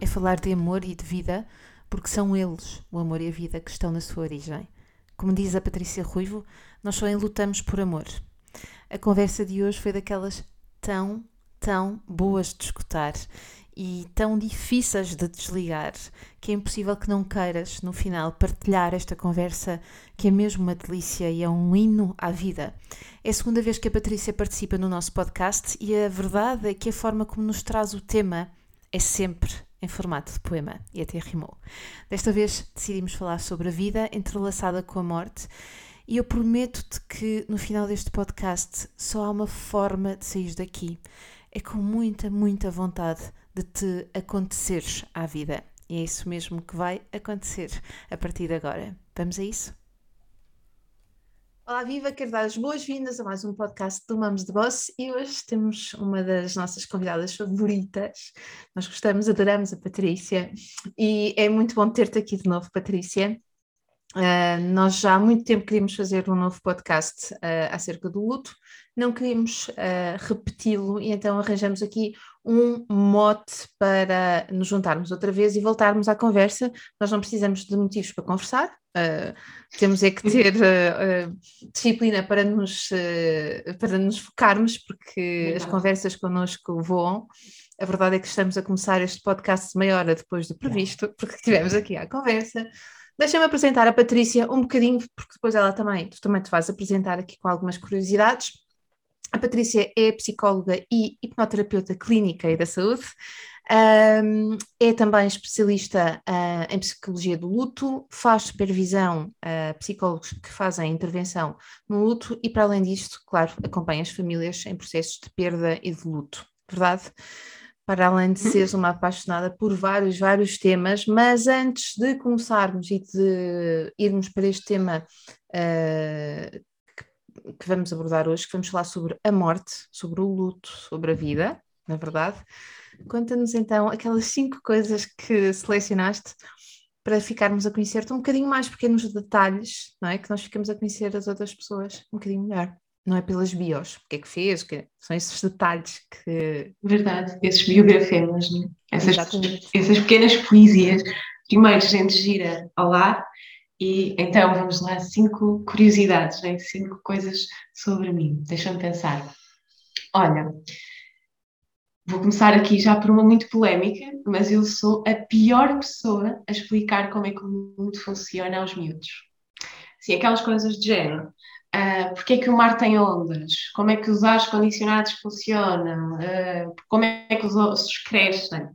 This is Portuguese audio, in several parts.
é falar de amor e de vida, porque são eles, o amor e a vida, que estão na sua origem. Como diz a Patrícia Ruivo, nós só lutamos por amor. A conversa de hoje foi daquelas tão, tão boas de escutar e tão difíceis de desligar que é impossível que não queiras, no final, partilhar esta conversa que é mesmo uma delícia e é um hino à vida. É a segunda vez que a Patrícia participa no nosso podcast e a verdade é que a forma como nos traz o tema é sempre em formato de poema e até rimou. Desta vez decidimos falar sobre a vida entrelaçada com a morte e eu prometo-te que no final deste podcast só há uma forma de sair daqui. É com muita, muita vontade de te aconteceres à vida. E é isso mesmo que vai acontecer a partir de agora. Vamos a isso? Olá, viva! Quero dar as boas-vindas a mais um podcast do Mamos de Boss e hoje temos uma das nossas convidadas favoritas. Nós gostamos, adoramos a Patrícia e é muito bom ter-te aqui de novo, Patrícia. Uh, nós já há muito tempo queríamos fazer um novo podcast uh, acerca do luto, não queríamos uh, repeti-lo e então arranjamos aqui um mote para nos juntarmos outra vez e voltarmos à conversa. Nós não precisamos de motivos para conversar, temos é que ter disciplina para nos, para nos focarmos, porque as conversas connosco voam. A verdade é que estamos a começar este podcast meia hora depois do previsto, porque tivemos aqui a conversa. Deixa-me apresentar a Patrícia um bocadinho, porque depois ela também, tu também te vais apresentar aqui com algumas curiosidades. A Patrícia é psicóloga e hipnoterapeuta clínica e da saúde. Um, é também especialista uh, em psicologia do luto, faz supervisão a uh, psicólogos que fazem intervenção no luto e, para além disto, claro, acompanha as famílias em processos de perda e de luto. Verdade? Para além de seres uma apaixonada por vários, vários temas, mas antes de começarmos e de irmos para este tema uh, que, que, vamos abordar hoje, que vamos falar sobre a morte, sobre o luto, sobre a vida, na verdade, conta-nos então aquelas cinco coisas que selecionaste para ficarmos a conhecer-te um bocadinho mais pequenos detalhes, não é? Que nós ficamos a conhecer as outras pessoas um bocadinho melhor não é pelas bios, o que é que fez, que são esses detalhes que. Verdade, esses biografemas, né? essas, essas pequenas poesias. Primeiro a gente gira ao lar e então vamos lá, cinco curiosidades, né? cinco coisas sobre mim. Deixa-me pensar. Olha, vou começar aqui já por uma muito polémica, mas eu sou a pior pessoa a explicar como é que o mundo funciona aos miúdos. Sim, aquelas coisas de género. Uh, porque é que o mar tem ondas? Como é que os ares condicionados funcionam? Uh, como é que os ossos crescem?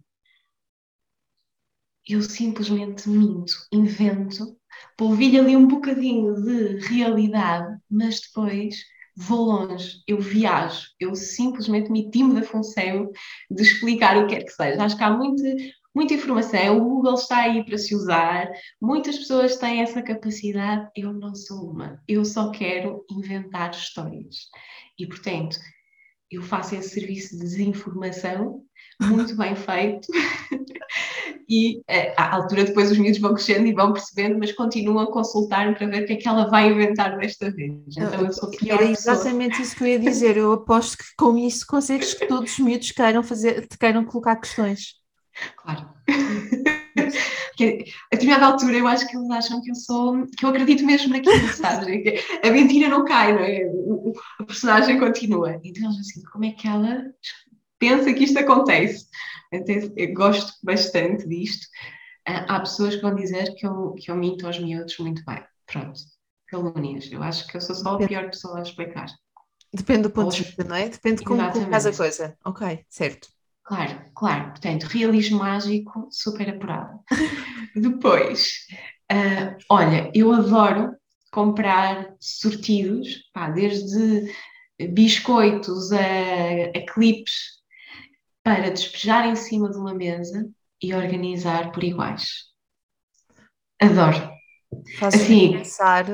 Eu simplesmente minto, invento, polvilho ali um bocadinho de realidade, mas depois vou longe, eu viajo, eu simplesmente me timo da função de explicar o que quer que seja. Acho que há muito, muita informação, o Google está aí para se usar, muitas pessoas têm essa capacidade, eu não sou uma, eu só quero inventar histórias. E, portanto, eu faço esse serviço de desinformação muito bem feito e eh, à altura depois os miúdos vão crescendo e vão percebendo, mas continuam a consultar-me para ver o que é que ela vai inventar desta vez. Então eu sou pior Era exatamente pessoa. isso que eu ia dizer, eu aposto que com isso consegues que todos os miúdos queiram, fazer, queiram colocar questões. Claro. Porque a determinada altura eu acho que eles acham que eu sou, que eu acredito mesmo naquilo, sabes? A mentira não cai, não é? O personagem continua. Então eles assim, como é que ela pensa que isto acontece? Então, eu gosto bastante disto. Ah, há pessoas que vão dizer que eu, que eu minto aos miúdos muito bem. Pronto, calúnias. Eu acho que eu sou só a pior pessoa a explicar. Depende do ponto de vista, não é? Depende de como, como faz a coisa. Ok, certo. Claro, claro. Portanto, realismo mágico super apurado. Depois, uh, olha, eu adoro comprar sortidos, pá, desde biscoitos a, a clipes para despejar em cima de uma mesa e organizar por iguais. Adoro. Faz assim, pensar.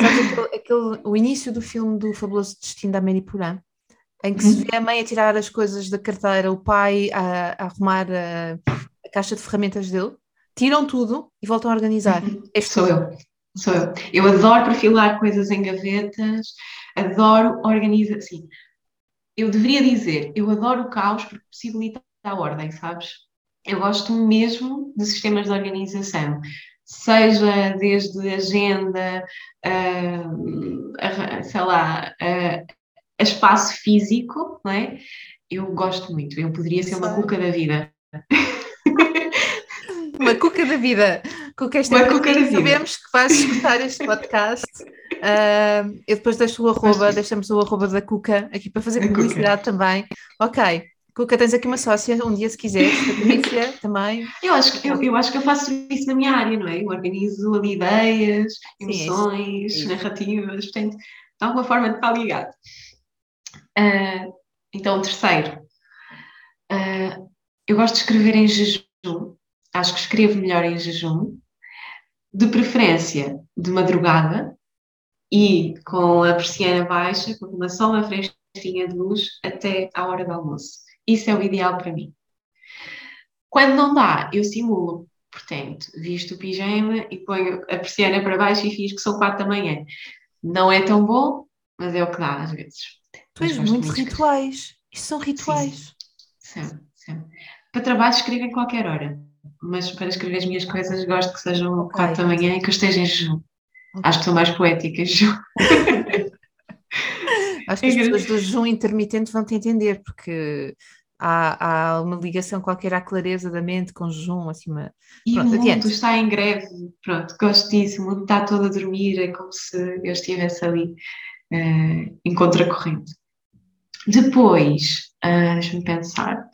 Sabes aquele, aquele, o início do filme do Fabuloso Destino da Mary Porã, em que se vê a mãe a tirar as coisas da carteira, o pai a, a arrumar a, a, caixa de ferramentas dele, tiram tudo e voltam a organizar. Uhum. Sou eu. Sou eu. Eu adoro perfilar coisas em gavetas, adoro organizar. Sim, eu deveria dizer, eu adoro o caos porque possibilita a ordem, sabes? Eu gosto mesmo de sistemas de organização, seja desde agenda, uh, sei lá, uh, a espaço físico, não é? Eu gosto muito, eu poderia ser uma cuca da vida. uma cuca da vida. Cuca esta uma cuca da vida. Sabemos que vais escutar este podcast. Uh, eu depois deixo o arroba, deixamos o arroba da Cuca aqui para fazer publicidade também. Ok, Cuca, tens aqui uma sócia, um dia se quiseres, Patrícia também. Eu acho, que, eu, eu acho que eu faço isso na minha área, não é? Eu organizo ali ideias, emoções, Sim, narrativas, portanto, de alguma forma está ligado. Uh, então, terceiro, uh, eu gosto de escrever em jejum, acho que escrevo melhor em jejum, de preferência de madrugada e com a persiana baixa, com uma só uma fresquinha de luz até à hora do almoço. Isso é o ideal para mim. Quando não dá, eu simulo. Portanto, visto o pijama e ponho a persiana para baixo e fiz que são quatro da manhã. Não é tão bom, mas é o que dá às vezes. Pois, muitos rituais. Isto são rituais. Sim, sim, sim. Para trabalho escrevo em qualquer hora, mas para escrever as minhas coisas gosto que sejam quatro da manhã e que eu esteja em jejum. Okay. Acho que são mais poéticas. Acho que as pessoas do jejum intermitente vão te entender, porque há, há uma ligação qualquer à clareza da mente com o jejum, assim, uma... E Pronto, o mundo adiante. está em greve, pronto, gosto disso, o mundo está todo a dormir, é como se eu estivesse ali uh, em contracorrente. Depois, uh, deixa-me pensar,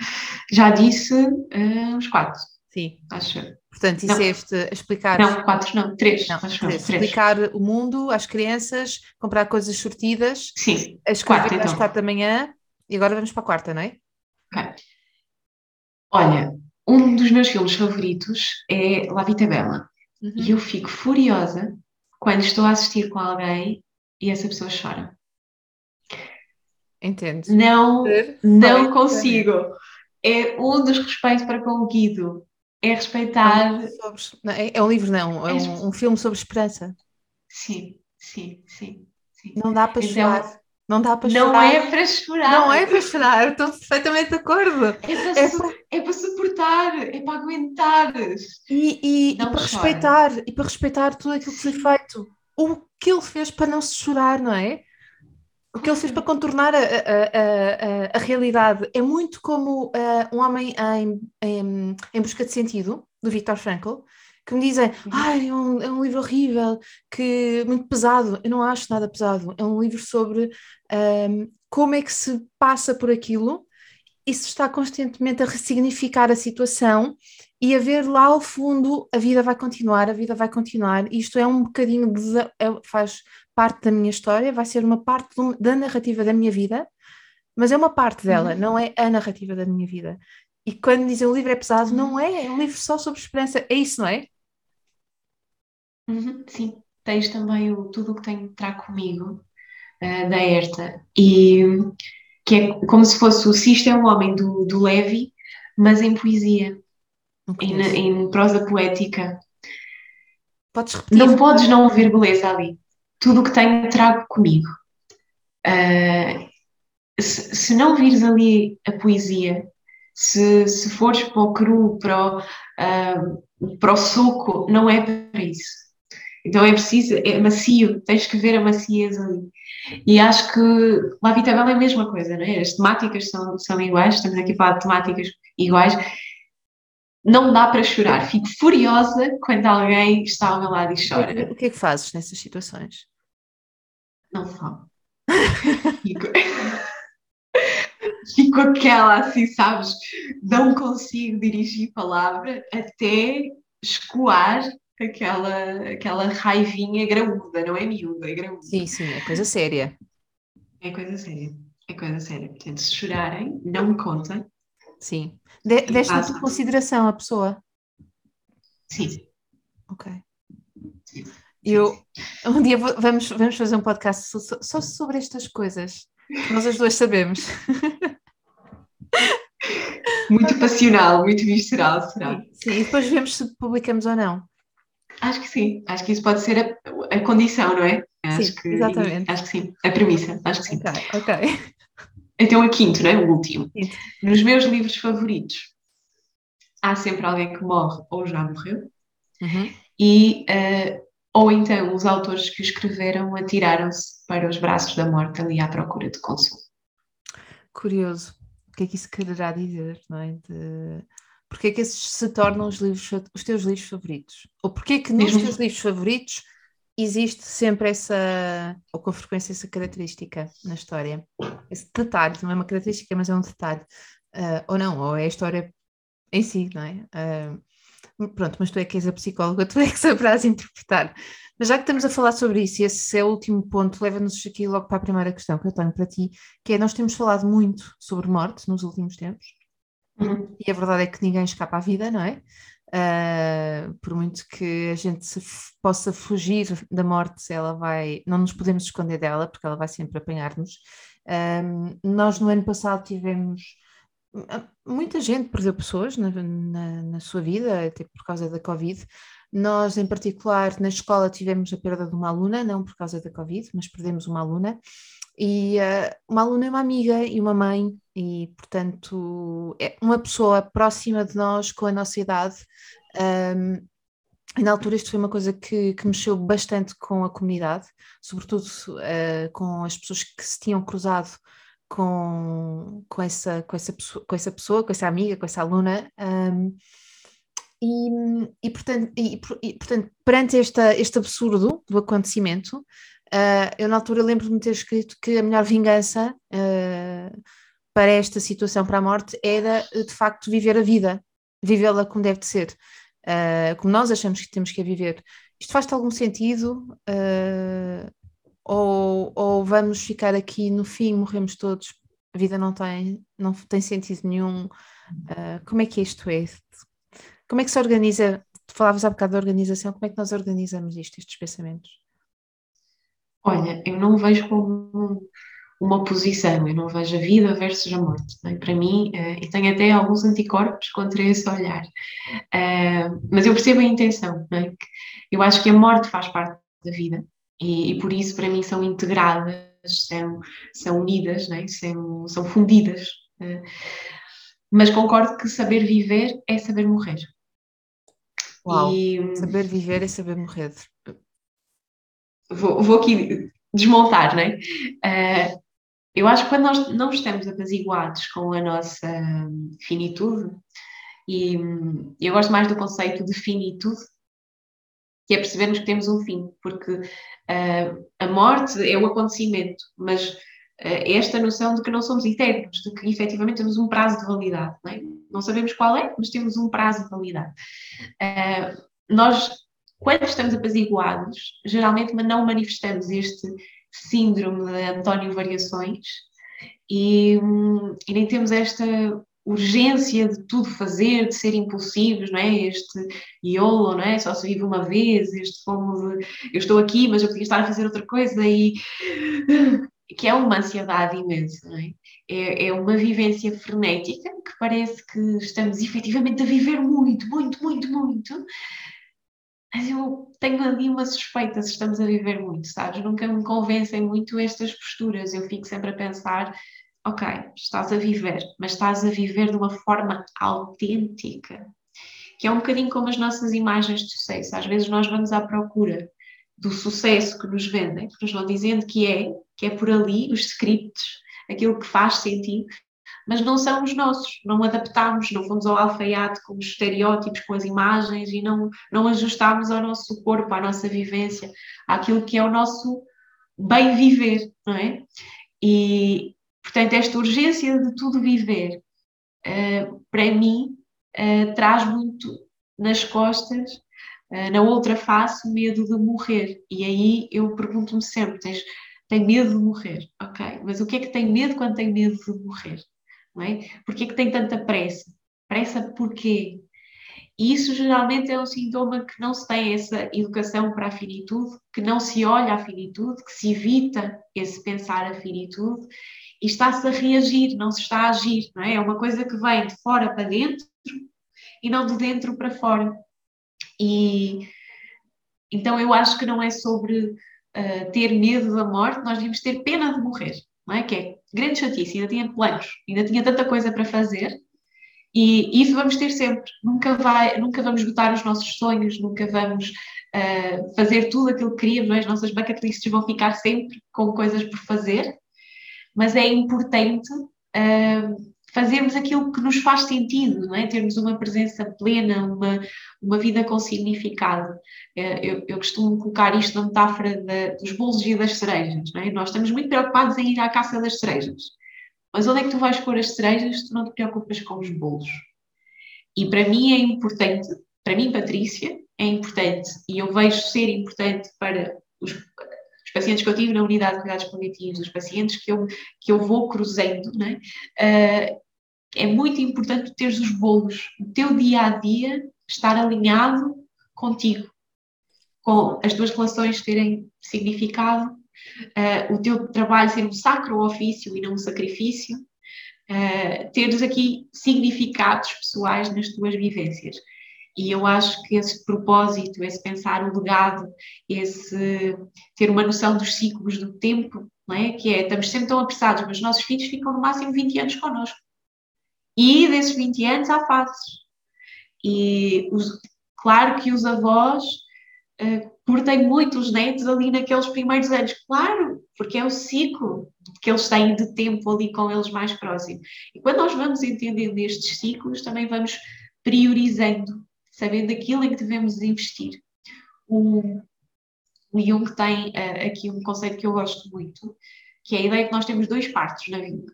já disse uh, os quatro. Sim. Acho. Portanto, disseste não. explicar. Não, quatro, não, três. Não, três. três. Explicar o mundo às crianças, comprar coisas sortidas. Sim. Escrever quatro, então. às quatro da manhã. E agora vamos para a quarta, não é? Ok. Olha, um dos meus filmes favoritos é La Vita Bella. Uhum. E eu fico furiosa quando estou a assistir com alguém e essa pessoa chora. Entendo. Não, não consigo. É um dos respeitos para com o Guido. É respeitar. É, é, um livro, não, é, é um, um, filme sobre esperança. Sim, sim, sim. sim. Não dá para então, chorar. Não dá para não chorar. Não é para chorar. Não é para chorar, estou perfeitamente de acordo. É para, é, su para... é para suportar, é para aguentar. E, e, e para respeitar, e para respeitar tudo aquilo que foi feito. O que ele fez para não se chorar, não é? O que ele fez para contornar a, a, a, a realidade é muito como uh, um homem em, em, em, busca de sentido, do Viktor Frankl, que me dizem, ah, é um, é um livro horrível, que muito pesado. Eu não acho nada pesado. É um livro sobre um, ehm, como é que se passa por aquilo e se está constantemente a ressignificar a situação e a ver lá ao fundo a vida vai continuar, a vida vai continuar. Isto é um bocadinho de, é, faz parte da minha história, vai ser uma parte da narrativa da minha vida, mas é uma parte dela, uhum. não é a narrativa da minha vida. E quando dizem o livro é pesado, não uhum. é, é um livro só sobre esperança, é isso, não é? Uhum, sim, tens também o Tudo o que tenho trago comigo, uh, da Herta, e que é como se fosse o Sisto é um homem do, do Levi, mas em poesia, em, em prosa poética. Podes repetir? Não podes não ver beleza ali tudo o que tenho trago comigo. Uh, se, se, não vires ali a poesia, se, se fores para o cru, para o, uh, para o suco, não é para isso. Então é preciso, é macio, tens que ver a maciez ali. E acho que La Vita Bella é a mesma coisa, não é? As temáticas são, são iguais, estamos aqui a falar de temáticas iguais. Não dá para chorar, fico furiosa quando alguém está ao meu lado e chora. O que é que fazes nessas situações? Não falo. Fico... Fico aquela assim, sabes? Não consigo dirigir palavra até escoar aquela, aquela raivinha graúda, não é miúda, é graúda. Sim, sim, é coisa séria. É coisa séria, é coisa séria. Portanto, se chorarem, não me contem, Sim. De, a tua consideração a pessoa? Sim. Ok. Sim. Eu, um dia vamos, vamos fazer um podcast só, só sobre estas coisas nós as duas sabemos. Muito passional, muito visceral, será? Sim, e depois vemos se publicamos ou não. Acho que sim, acho que isso pode ser a, a condição, não é? Acho sim, que, exatamente. Acho que sim, a premissa, acho que sim. Ok, ok. Então a quinto, não é? O último. Quinto. Nos meus livros favoritos há sempre alguém que morre ou já morreu. Uhum. E, uh, ou então os autores que o escreveram atiraram-se para os braços da morte ali à procura de consolo. Curioso. O que é que isso quererá dizer, não é? De... Porquê é que esses se tornam os, livros, os teus livros favoritos? Ou porquê é que nos teus livros favoritos existe sempre essa, ou com frequência, essa característica na história? Esse detalhe, não é uma característica, mas é um detalhe. Uh, ou não, ou é a história em si, não é? Uh, pronto, mas tu é que és a psicóloga, tu é que saberás interpretar. Mas já que estamos a falar sobre isso, e esse é o último ponto, leva-nos aqui logo para a primeira questão que eu tenho para ti, que é, nós temos falado muito sobre morte nos últimos tempos, uhum. e a verdade é que ninguém escapa à vida, não é? Uh, por muito que a gente possa fugir da morte, ela vai, não nos podemos esconder dela, porque ela vai sempre apanhar-nos. Uh, nós no ano passado tivemos muita gente perdeu pessoas na, na, na, sua vida, até por causa da Covid. Nós, em particular, na escola tivemos a perda de uma aluna, não por causa da Covid, mas perdemos uma aluna. E uh, uma aluna é uma amiga e uma mãe, e portanto, é uma pessoa próxima de nós, com a nossa idade. Um, e na altura isto foi uma coisa que, que mexeu bastante com a comunidade, sobretudo uh, com as pessoas que se tinham cruzado com, com, essa, com, essa pessoa, com essa pessoa, com essa amiga, com essa aluna. Um, e, e, portanto, e, e, portanto, perante esta, este absurdo do acontecimento, uh, eu na altura lembro-me de ter escrito que a melhor vingança uh, para esta situação, para a morte, era de facto viver a vida, vivê-la como deve de ser, uh, como nós achamos que temos que a viver. Isto faz-te algum sentido? Ou, ou vamos ficar aqui no fim, morremos todos, a vida não tem, não tem sentido nenhum. Uh, como é que isto é? Como é que se organiza? Tu falavas há bocado da organização, como é que nós organizamos isto, estes pensamentos? Olha, eu não vejo como uma posição, eu não vejo a vida versus a morte. É? Para mim, uh, e tenho até alguns anticorpos contra esse olhar. Uh, mas eu percebo a intenção, é? eu acho que a morte faz parte da vida, e, e, por isso para mim são integradas, são, são unidas, né? são, são fundidas. Uh, mas concordo que saber viver é saber morrer. Uau, e, saber viver é saber morrer. Vou, vou aqui desmontar, não é? Uh, eu acho que quando nós não estamos apaziguados com a nossa finitude, e eu gosto mais do conceito de finitude, que é percebermos que temos um fim, porque uh, a morte é o acontecimento, mas uh, esta noção de que não somos eternos, de que efetivamente temos um prazo de validade, não, é? não sabemos qual é, mas temos um prazo de validade. Uh, nós, quando estamos apaziguados, geralmente não manifestamos este síndrome de António Variações e, um, e nem temos esta urgência de tudo fazer, de ser impulsivos, não é? Este YOLO, não é? Só se vive uma vez, este fomo de eu estou aqui, mas eu podia estar a fazer outra coisa e que é uma ansiedade imensa, não é? É, é uma vivência frenética que parece que estamos efetivamente a viver muito, muito, muito, muito. Mas eu tenho ali uma suspeita se estamos a viver muito, sabes? Nunca me convencem muito estas posturas. Eu fico sempre a pensar ok, estás a viver, mas estás a viver de uma forma autêntica, que é um bocadinho como as nossas imagens de sucesso. Às vezes nós vamos à procura do sucesso que nos vendem, que nos vão dizendo que é, que é por ali, os scripts, aquilo que faz sentido, mas não são os nossos, não adaptámos, não fomos ao alfaiate com os estereótipos, com as imagens e não, não ajustámos ao nosso corpo, à nossa vivência, àquilo que é o nosso bem viver, não é? E, Portanto, esta urgência de tudo viver, uh, para mim, uh, traz muito nas costas, uh, na outra face, medo de morrer. E aí eu pergunto-me sempre: tens, tem medo de morrer? Ok, mas o que é que tem medo quando tem medo de morrer? não é? Porquê que tem tanta pressa? Pressa porquê? E isso geralmente é um sintoma que não se tem essa educação para a finitude, que não se olha à finitude, que se evita esse pensar a finitude e está-se a reagir, não se está a agir, não é? É uma coisa que vem de fora para dentro e não de dentro para fora. E então eu acho que não é sobre uh, ter medo da morte, nós devemos ter pena de morrer, não é? Que é grande chatice, ainda tinha planos, ainda tinha tanta coisa para fazer e isso vamos ter sempre. Nunca, vai, nunca vamos botar os nossos sonhos, nunca vamos uh, fazer tudo aquilo que queríamos, é? as nossas bucket lists vão ficar sempre com coisas por fazer, mas é importante uh, fazermos aquilo que nos faz sentido, não é? termos uma presença plena, uma, uma vida com significado. Uh, eu, eu, costumo colocar isto na metáfora de, dos bolos e das cerejas. Não é? Nós estamos muito preocupados em ir à caça das cerejas mas onde é que tu vais pôr as cerejas se tu não te preocupas com os bolos? E para mim é importante, para mim, Patrícia, é importante, e eu vejo ser importante para os, os pacientes que eu tive na unidade de cuidados paliativos, os pacientes que eu, que eu vou cruzando, né? Uh, é muito importante teres os bolos, o teu dia a dia estar alinhado contigo, com as tuas relações terem significado, uh, o teu trabalho ser um sacro ofício e não um sacrifício, uh, teres aqui significados pessoais nas tuas vivências. E eu acho que esse propósito, esse pensar o legado, esse ter uma noção dos ciclos do tempo, não é? que é, estamos sempre tão apressados, mas os nossos filhos ficam no máximo 20 anos connosco. E desses 20 anos há fases. E os, claro que os avós uh, muito os netos ali naqueles primeiros anos. Claro, porque é o ciclo que eles têm de tempo ali com eles mais próximo. E quando nós vamos entendendo estes ciclos, também vamos priorizando, sabendo aquilo em que devemos investir. O, o Jung tem uh, aqui um conceito que eu gosto muito, que é a ideia que nós temos dois partos na vida.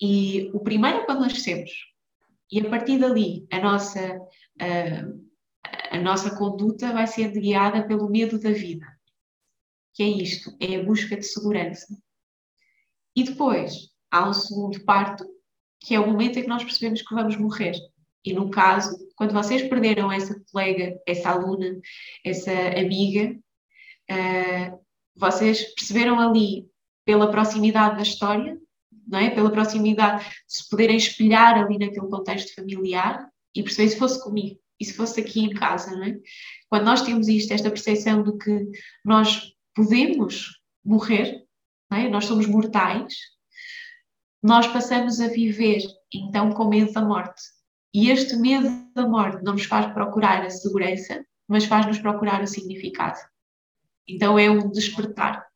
E o primeiro é quando nascemos. E a partir dali, a nossa uh, a nossa conduta vai ser guiada pelo medo da vida. Que é isto, é a busca de segurança. E depois há um segundo parto, que é o momento em que nós percebemos que vamos morrer. E no caso, quando vocês perderam essa colega, essa aluna, essa amiga, uh, vocês perceberam ali, pela proximidade da história, não é? pela proximidade de se poderem espelhar ali naquele contexto familiar e perceber se fosse comigo e se fosse aqui em casa, não é? Quando nós temos isto, esta percepção de que nós podemos morrer, não é? nós somos mortais, nós passamos a viver então com medo da morte. E este medo da morte não nos faz procurar a segurança, mas faz-nos procurar o significado. Então é um despertar.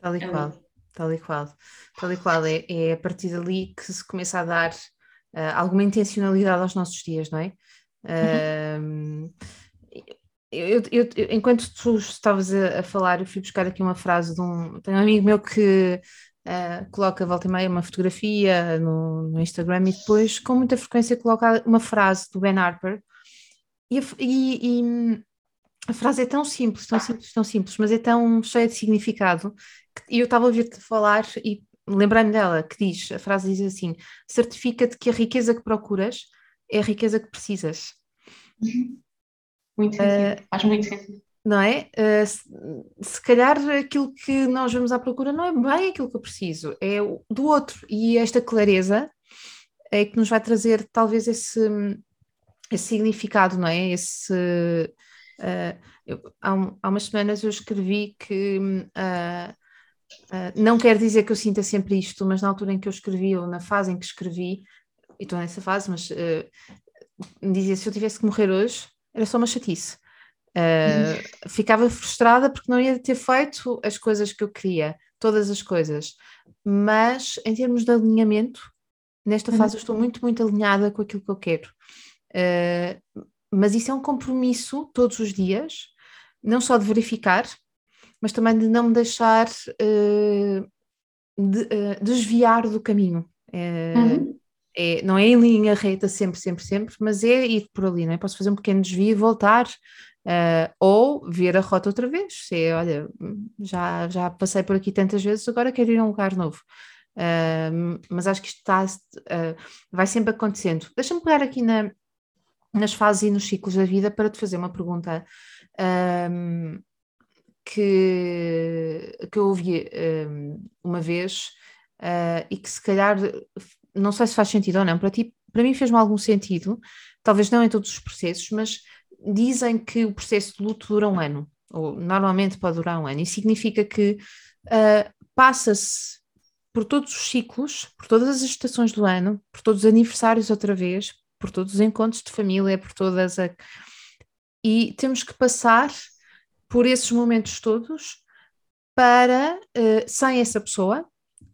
Tal e é qual, tal e qual. Tal e qual. É, é a partir dali que se começa a dar uh, alguma intencionalidade aos nossos dias, não é? Uhum. Eu, eu, eu, enquanto tu estavas a, a, falar, eu fui buscar aqui uma frase de um. Tenho um amigo meu que uh, coloca volta e meia uma fotografia no, no, Instagram e depois, com muita frequência, coloca uma frase do Ben Harper. E, e, e a frase é tão simples, tão simples, tão simples, mas é tão cheia de significado. E eu estava a ouvir-te falar e lembrei-me dela, que diz: a frase diz assim: certifica-te que a riqueza que procuras é a riqueza que precisas. Uhum. Muito sentido, uh, faz muito sentido. Não é? Uh, se, se, calhar aquilo que nós vamos à procura não é bem aquilo que eu preciso, é do outro. E esta clareza é que nos vai trazer talvez esse, esse significado, não é? Esse. Uh, eu, há, um, há, umas semanas eu escrevi que uh, não quer dizer que eu sinta sempre isto, mas na altura em que eu escrevi, ou na fase em que escrevi, e estou nessa fase, mas dizia se eu tivesse que morrer hoje, era só uma chatice. Uh, ficava frustrada porque não ia ter feito as coisas que eu queria, todas as coisas. Mas em termos de alinhamento, nesta fase eu estou muito, muito alinhada com aquilo que eu quero. Uh, mas isso é um compromisso todos os dias, não só de verificar, mas também de não me deixar uh, de, desviar do caminho. Uhum é, não é em linha reta sempre, sempre, sempre, mas é ir por ali, não é? Posso fazer um pequeno desvio e voltar, uh, ou ver a rota outra vez. Se é, olha, já, já passei por aqui tantas vezes, agora quero ir a um lugar novo. Uh, mas acho que isto está, uh, vai sempre acontecendo. Deixa-me pegar aqui na, nas fases e nos ciclos da vida para te fazer uma pergunta um, que, que eu ouvi um, uma vez uh, e que se calhar, não sei se faz sentido ou não, para ti, para mim fez-me algum sentido, talvez não em todos os processos, mas dizem que o processo de luto dura um ano, ou normalmente pode durar um ano, e significa que uh, passa-se por todos os ciclos, por todas as estações do ano, por todos os aniversários outra vez, por todos os encontros de família, por todas a... E temos que passar por esses momentos todos para, uh, sem essa pessoa,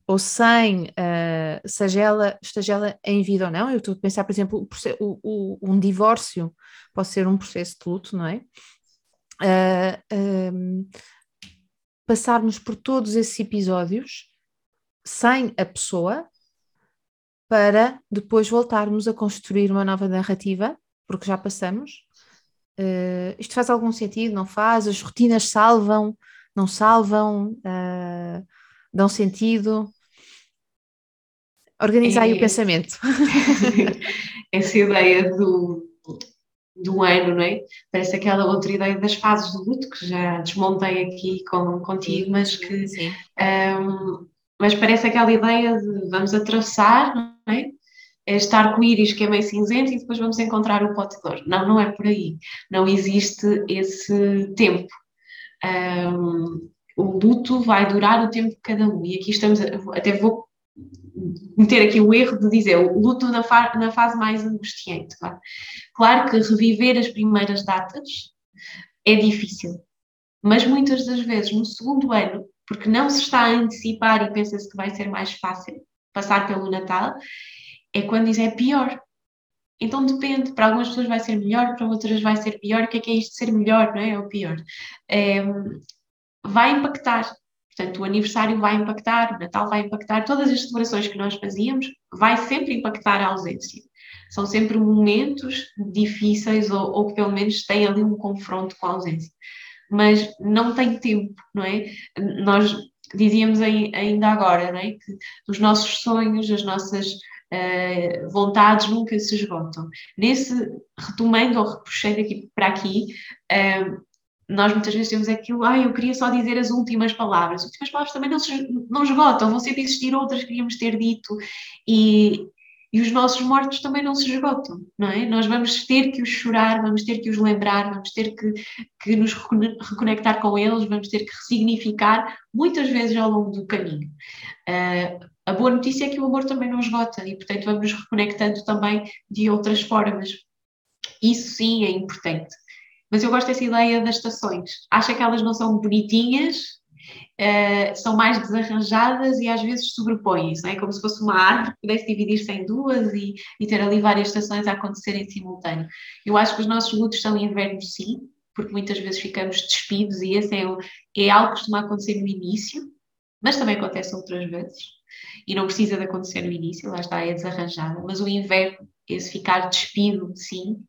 ou sem, uh, seja ela, esteja ela em vida ou não, eu estou a pensar, por exemplo, o, o, um divórcio pode ser um processo de luto, não é? Uh, um, passarmos por todos esses episódios sem a pessoa para depois voltarmos a construir uma nova narrativa, porque já passamos. Uh, isto faz algum sentido? Não faz? As rotinas salvam? Não salvam? Uh, dão sentido? Organizar é, o pensamento. Essa ideia do, do ano, não é? Parece aquela outra ideia das fases do luto que já desmontei aqui com, contigo, mas que um, mas parece aquela ideia de vamos atravessar, não é? É estar com o íris que é meio cinzento e depois vamos encontrar o pote de dor. Não, não é por aí. Não existe esse tempo. Um, o luto vai durar o tempo de cada um. E aqui estamos, até vou meter aqui o erro de dizer o luto na, fa na fase mais angustiante. Claro. claro que reviver as primeiras datas é difícil, mas muitas das vezes no segundo ano porque não se está a antecipar e pensa-se que vai ser mais fácil passar pelo Natal, é quando diz é pior. Então depende, para algumas pessoas vai ser melhor, para outras vai ser pior. O que é que é isto de ser melhor, não é? Ou pior? É, vai impactar. Portanto, o aniversário vai impactar, o Natal vai impactar, todas as celebrações que nós fazíamos, vai sempre impactar a ausência. São sempre momentos difíceis ou, ou que pelo menos têm ali um confronto com a ausência mas não tem tempo, não é? Nós dizíamos ainda agora, não é? Que os nossos sonhos, as nossas uh, vontades nunca se esgotam. Nesse, retomando ou repuxando aqui para aqui, uh, nós muitas vezes temos aquilo, ah, eu queria só dizer as últimas palavras. As últimas palavras também não, se, não esgotam, vão sempre existir outras que queríamos ter dito, e, e os nossos mortos também não se esgotam, não é? Nós vamos ter que os chorar, vamos ter que os lembrar, vamos ter que, que nos reconectar com eles, vamos ter que ressignificar muitas vezes ao longo do caminho. Uh, a boa notícia é que o amor também não esgota e, portanto, vamos nos reconectando também de outras formas. Isso sim é importante. Mas eu gosto dessa ideia das estações. Acho que elas não são bonitinhas, uh, são mais desarranjadas e às vezes sobrepõem-se, é? como se fosse uma árvore que pudesse dividir-se em duas e, e, ter ali várias estações a acontecer em simultâneo. Eu acho que os nossos lutos são inverno, sim, porque muitas vezes ficamos despidos e esse é, é algo que costuma acontecer no início, mas também acontece outras vezes. E não precisa de acontecer no início, lá está, é desarranjada. Mas o inverno, esse ficar despido, sim,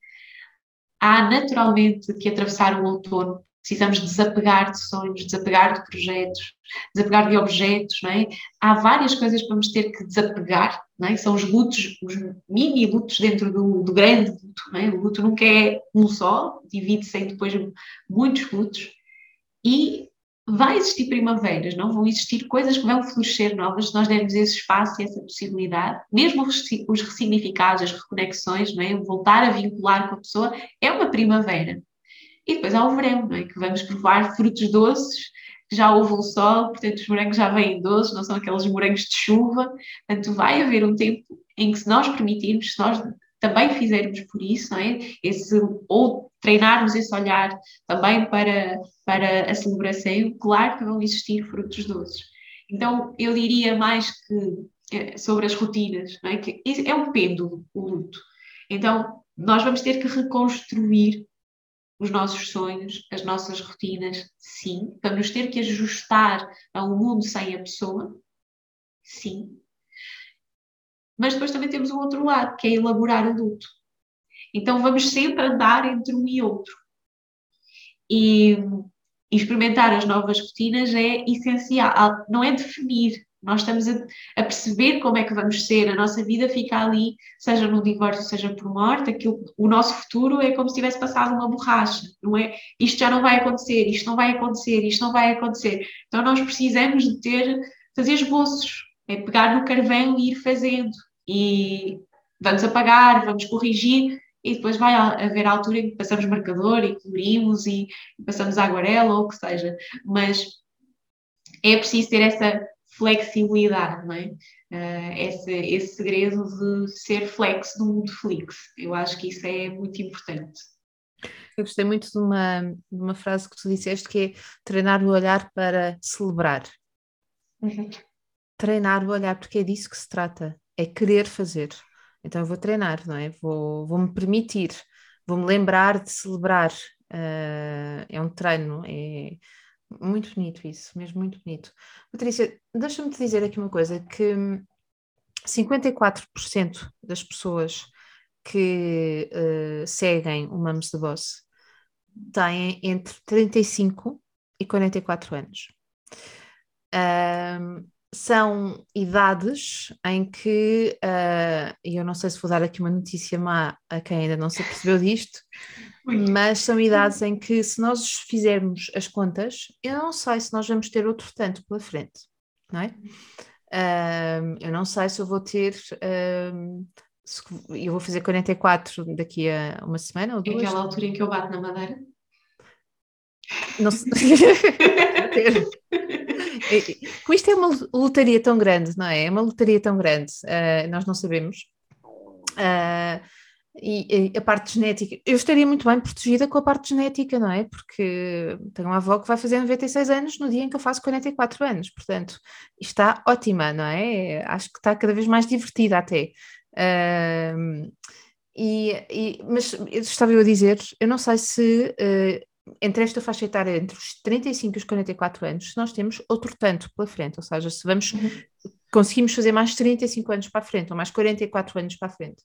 há naturalmente que atravessar o outono precisamos desapegar de sonhos, desapegar de projetos, desapegar de objetos, não é? Há várias coisas que vamos ter que desapegar, não é? São os lutos, os mini lutos dentro do, do grande luto, não é? O luto nunca é um só, divide-se em depois muitos lutos e vai existir primaveras, não vão existir coisas que vão florescer novas se nós dermos esse espaço e essa possibilidade, mesmo os ressignificados, as reconexões, não é? voltar a vincular com a pessoa, é uma primavera. E depois há o verão, não é? que vamos provar frutos doces, já houve o sol, portanto os morangos já vêm doces, não são aqueles morangos de chuva. Portanto, vai haver um tempo em que, se nós permitirmos, se nós também fizermos por isso, não é? Esse, ou treinarmos esse olhar também para, para a celebração, claro que vão existir frutos doces. Então, eu diria mais que é, sobre as rotinas, não é? que é um pêndulo, o luto. Então, nós vamos ter que reconstruir os nossos sonhos, as nossas rotinas, sim. Vamos ter que ajustar a um mundo sem a pessoa, sim. Mas depois também temos o outro lado, que é elaborar o luto. Então vamos sempre andar entre um e outro. E experimentar as novas rotinas é essencial. Não é definir, Nós estamos a, a, perceber como é que vamos ser, a nossa vida fica ali, seja no divórcio, seja por morte, aquilo, o nosso futuro é como se tivesse passado uma borracha, não é? Isto já não vai acontecer, isto não vai acontecer, isto não vai acontecer. Então nós precisamos de ter, fazer esboços, é pegar no carvão e ir fazendo. E vamos apagar, vamos corrigir, e depois vai haver a altura em que passamos marcador e colorimos e, passamos a aguarela ou o que seja. Mas é preciso ter essa flexibilidade, não é? Uh, esse, esse segredo de ser flex no mundo flix. Eu acho que isso é muito importante. Eu gostei muito de uma, de uma frase que tu disseste que é treinar o olhar para celebrar. Uhum. Treinar o olhar, porque é disso que se trata, é querer fazer. Então eu vou treinar, não é? Vou, vou me permitir, vou-me lembrar de celebrar. Uh, é um treino, é, muito bonito isso, mesmo muito bonito. Patrícia, deixa-me te dizer aqui uma coisa, que 54% das pessoas que uh, seguem o Mamos de Boss têm entre 35 e 44 anos. São idades em que, uh, e eu não sei se vou dar aqui uma notícia má a quem ainda não se apercebeu disto, mas são idades em que, se nós fizermos as contas, eu não sei se nós vamos ter outro tanto pela frente, não é? Uh, eu não sei se eu vou ter. Uh, eu vou fazer 44 daqui a uma semana ou duas. É aquela altura em que eu bato na madeira? Não. Com isto é uma lotaria tão grande, não é? É uma lotaria tão grande, uh, nós não sabemos. Uh, e, e, a parte genética, eu estaria muito bem protegida com a parte genética, não é? Porque tenho uma avó que vai fazer 96 anos no dia em que eu faço 44 anos, portanto, está ótima, não é? Acho que está cada vez mais divertida até. Uh, e, e, mas estava eu a dizer, eu não sei se uh, entre esta faixa etária, entre os 35 e os 44 anos, nós temos outro tanto pela frente, ou seja, se vamos, uhum. conseguimos fazer mais 35 anos para a frente, ou mais 44 anos para a frente.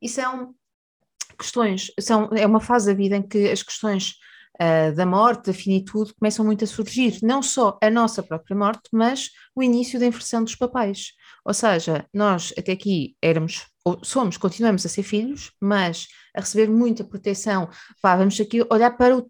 E são questões, são, é uma fase da vida em que as questões uh, da morte, da finitude, começam muito a surgir, não só a nossa própria morte, mas o início da inversão dos papéis. Ou seja, nós até aqui éramos, somos, continuamos a ser filhos, mas a receber muita proteção. Vá, vamos aqui olhar para o,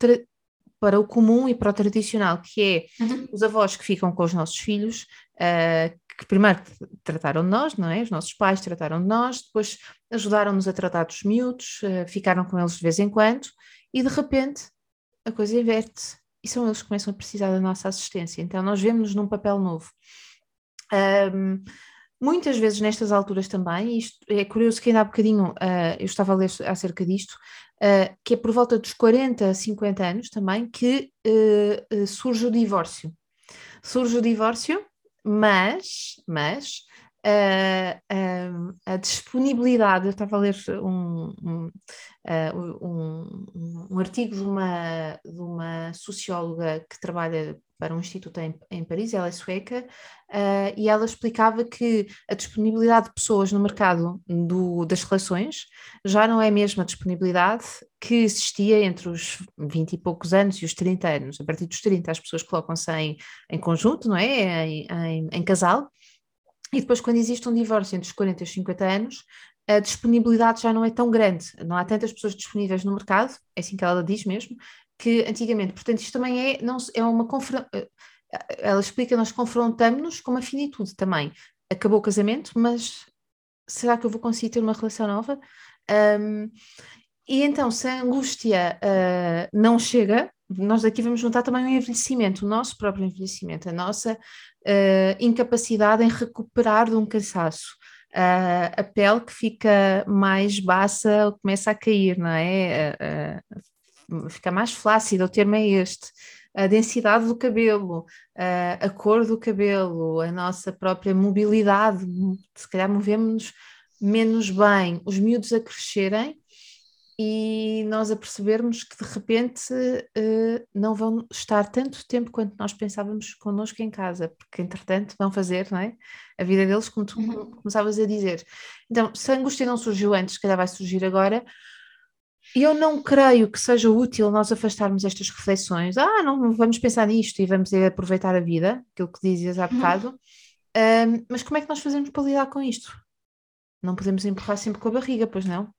para o comum e para o tradicional, que é uhum. os avós que ficam com os nossos filhos, uh, que primeiro trataram de nós, não é? Os nossos pais trataram de nós, depois ajudaram-nos a tratar dos miúdos, uh, ficaram com eles de vez em quando, e de repente a coisa inverte. E são eles que começam a precisar da nossa assistência. Então nós vemos-nos num papel novo. Um, Muitas vezes nestas alturas também, isto é curioso que ainda há bocadinho uh, eu estava a ler acerca disto, uh, que é por volta dos 40, 50 anos também que uh, surge o divórcio. Surge o divórcio, mas, mas a disponibilidade, eu estava a ler um, um, um, um artigo de uma, de uma socióloga que trabalha para um instituto em, em Paris, ela é sueca, uh, e ela explicava que a disponibilidade de pessoas no mercado do, das relações já não é a mesma disponibilidade que existia entre os 20 e poucos anos e os 30 anos. A partir dos 30 as pessoas colocam-se em, em conjunto, não é? Em, em, em casal, e depois quando existe um divórcio entre os 40 e os 50 anos, a disponibilidade já não é tão grande, não há tantas pessoas disponíveis no mercado, é assim que ela diz mesmo, que antigamente. Portanto, isto também é, não, é uma eh, ela explica, nós confrontamos-nos com uma finitude também. Acabou o casamento, mas será que eu vou conseguir ter uma relação nova? Um, e então, se a angústia uh, não chega, nós aqui vamos juntar também o envelhecimento, o nosso próprio envelhecimento, a nossa uh, incapacidade em recuperar de um cansaço. Uh, a pele que fica mais baça começa a cair, não é? Uh, fica mais flácida, o termo é este. A densidade do cabelo, a, cor do cabelo, a nossa própria mobilidade, se calhar movemos-nos menos bem, os miúdos a crescerem e nós a percebermos que de repente uh, não vão estar tanto tempo quanto nós pensávamos connosco em casa, porque entretanto vão fazer não é? a vida deles, como tu uhum. começavas a dizer. Então, se a angústia não surgiu antes, se calhar vai surgir agora, e eu não creio que seja útil nós afastarmos estas reflexões. Ah, não, vamos pensar nisto e vamos aproveitar a vida, aquilo que dizias há uhum. bocado. Um, mas como é que nós fazemos para lidar com isto? Não podemos empurrar sempre com a barriga, pois não?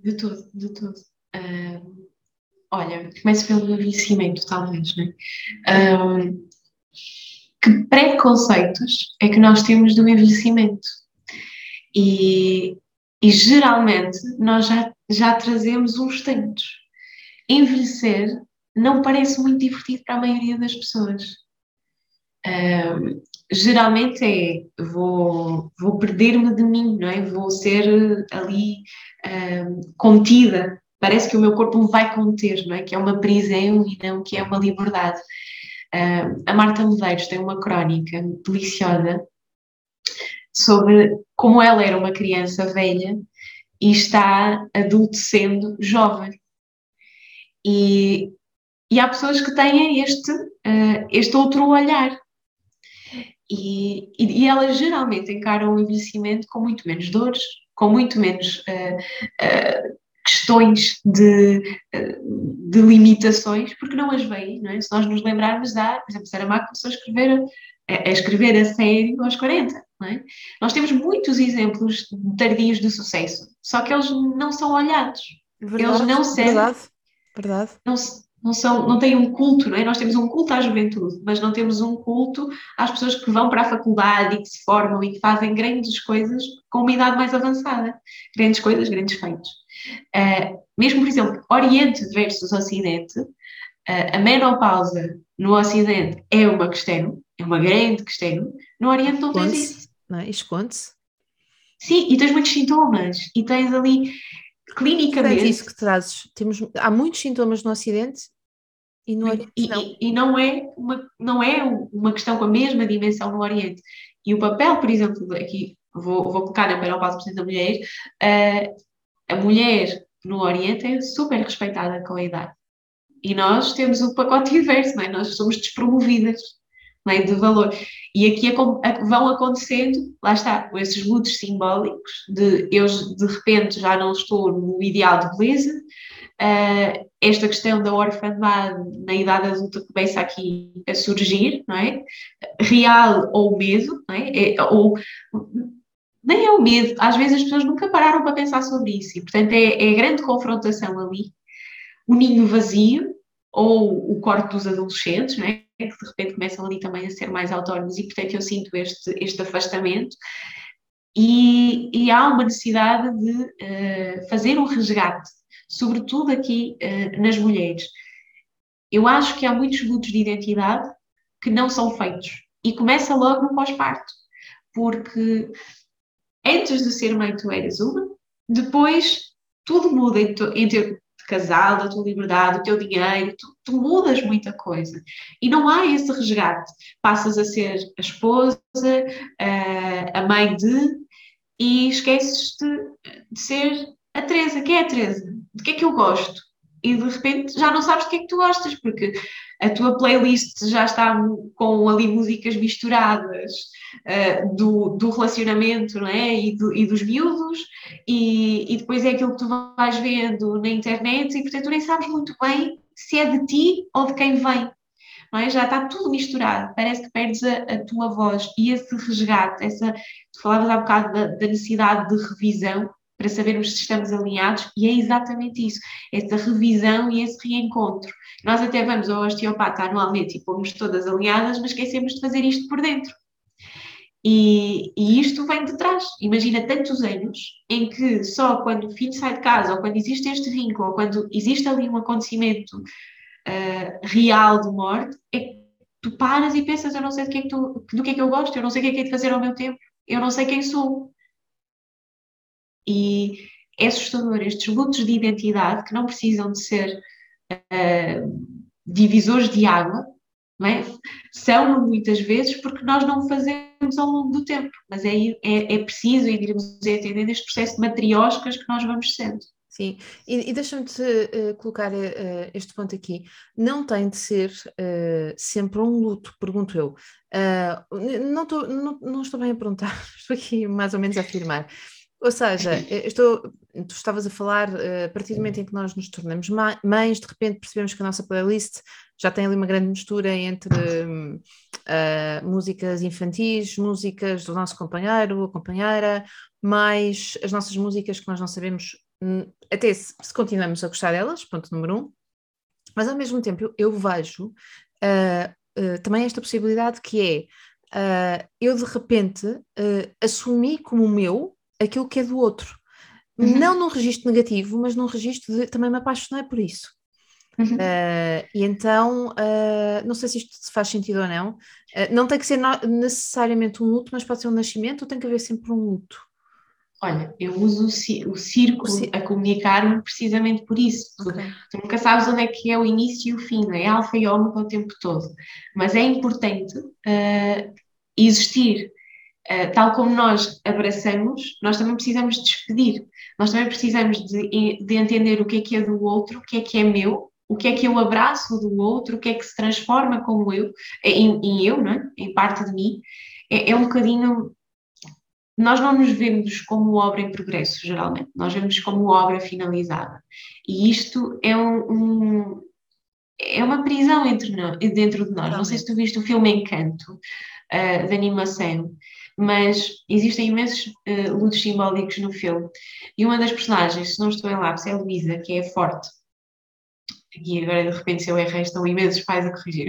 De tudo, de tudo. Uh, olha, começo pelo envelhecimento, talvez, né? Uh, que preconceitos é que nós temos do envelhecimento? E, e geralmente nós já, já trazemos uns tantos. Envelhecer não parece muito divertido para a maioria das pessoas. Geralmente é vou, vou perder-me de mim, não é? Vou ser ali uh, contida. Parece que o meu corpo me vai conter, não é? Que é uma prisão e não que é uma liberdade. Uh, a Marta Medeiros tem uma crónica deliciosa sobre como ela era uma criança velha e está adultecendo jovem. E, e há pessoas que têm este, uh, este outro olhar. E, e, e, elas geralmente encaram o envelhecimento com muito menos dores, com muito menos uh, uh, questões de, de limitações, porque não as veem, não é? Se nós nos lembrarmos da, por exemplo, Saramago começou a escrever a, a escrever a sério aos 40. É? Nós temos muitos exemplos tardios de sucesso, só que eles não são olhados. Verdade, eles não servem. Verdade, verdade. Não, não, são, não têm um culto, não é? Nós temos um culto à juventude, mas não temos um culto às pessoas que vão para a faculdade e que se formam e que fazem grandes coisas com uma idade mais avançada. Grandes coisas, grandes feitos. Uh, mesmo, por exemplo, Oriente versus Ocidente, uh, a menopausa no Ocidente é uma questão, é uma grande questão, no Oriente não tens isso. Não é? Esconde-se. Sim, e tens muitos sintomas, e tens ali clinicamente. É isso que trazes. Temos, há muitos sintomas no Ocidente e no Oriente. E não, e, não, é uma, não é uma questão com a mesma dimensão no Oriente. E o papel, por exemplo, aqui vou, vou colocar na menopausa da mulher, uh, a mulher no Oriente é super respeitada com a idade. E nós temos o pacote inverso, não é? Nós somos despromovidas é? de valor. E aqui vão acontecendo, lá está, esses lutos simbólicos de eu de repente já não estou no ideal de beleza, uh, esta questão da orfandade na idade adulta começa aqui a surgir, não é? Real ou medo, não é? é ou nem é o medo, às vezes as pessoas nunca pararam para pensar sobre isso, e portanto é, é a grande confrontação ali, o ninho vazio, ou o corte dos adolescentes, não é? que de repente começam ali também a ser mais autónomos e portanto eu sinto este, este afastamento e, e há uma necessidade de uh, fazer um resgate, sobretudo aqui uh, nas mulheres. Eu acho que há muitos lutos de identidade que não são feitos e começa logo no pós-parto, porque antes de ser mãe tu eras uma, depois tudo muda entre, casal, da tua liberdade, do teu dinheiro, tu, tu, mudas muita coisa. E não há esse resgate. Passas a ser a esposa, a, a mãe de, e esqueces-te de ser a Teresa. Quem é a Teresa? De que é que eu gosto? E de repente já não sabes de que é que tu gostas, porque a tua playlist já está com ali músicas misturadas uh, do, do relacionamento não é? e, do, e dos miúdos, e, e depois é aquilo que tu vais vendo na internet, e portanto tu nem sabes muito bem se é de ti ou de quem vem. É? Já está tudo misturado, parece que perdes a, a, tua voz e esse resgate, essa, tu falavas há bocado da, da necessidade de revisão, para sabermos se estamos alinhados, e é exatamente isso, essa revisão e esse reencontro. Nós até vamos ao osteopata anualmente e pomos todas alinhadas, mas esquecemos de fazer isto por dentro. E, e, isto vem de trás. Imagina tantos anos em que só quando o filho sai de casa, ou quando existe este vínculo, ou quando existe ali um acontecimento uh, real de morte, é que tu paras e pensas: eu não sei do que, é que tu, do que é que eu gosto, eu não sei o que é que é de fazer ao meu tempo, eu não sei quem sou. E é assustador estes lutos de identidade que não precisam de ser uh, divisores de água, é? são muitas vezes porque nós não fazemos ao longo do tempo, mas é, é, é preciso irmos entendendo este processo de matrioscas que nós vamos sendo. Sim, e, e deixa-me uh, colocar uh, este ponto aqui. Não tem de ser uh, sempre um luto, pergunto eu. não, tô, não, não estou bem a perguntar, estou aqui mais ou menos a afirmar. Ou seja, estou, tu estavas a falar, uh, a partir do momento em que nós nos tornamos mães, de repente percebemos que a nossa playlist já tem ali uma grande mistura entre uh, músicas infantis, músicas do nosso companheiro, companheira, mais as nossas músicas que nós não sabemos, hum, até se, se continuamos a gostar delas, ponto número um, mas ao mesmo tempo eu, eu vejo uh, também esta possibilidade que é eu de repente assumi como meu aquilo que é do outro. Uhum. Não num registro negativo, mas num registro de também me apaixonei por isso. Uhum. Uh, e então, uh, não sei se isto faz sentido ou não, uh, não tem que ser necessariamente um luto, mas pode ser um nascimento ou tem que haver sempre um luto? Olha, eu uso o, o círculo a comunicar-me precisamente por isso. Okay. Tu, tu, nunca sabes onde é que é o início e o fim, não é? Alfa e ômega o tempo todo. Mas é importante existir Uh, tal como nós abraçamos, nós também precisamos despedir, nós também precisamos de, de, entender o que é que é do outro, o que é que é meu, o que é que eu abraço do outro, o que é que se transforma como eu, em, em eu, é? em parte de mim. É, é, um bocadinho. Nós não nos vemos como obra em progresso, geralmente, nós vemos como obra finalizada. E isto é um, um é uma prisão entre nós, dentro de nós. Não sei se tu viste o filme Encanto, uh, de animação mas existem imensos uh, lutos simbólicos no filme. E uma das personagens, se não estou em lápis, é a Luísa, que é forte. E agora, de repente, se eu errei, estão imensos pais a corrigir.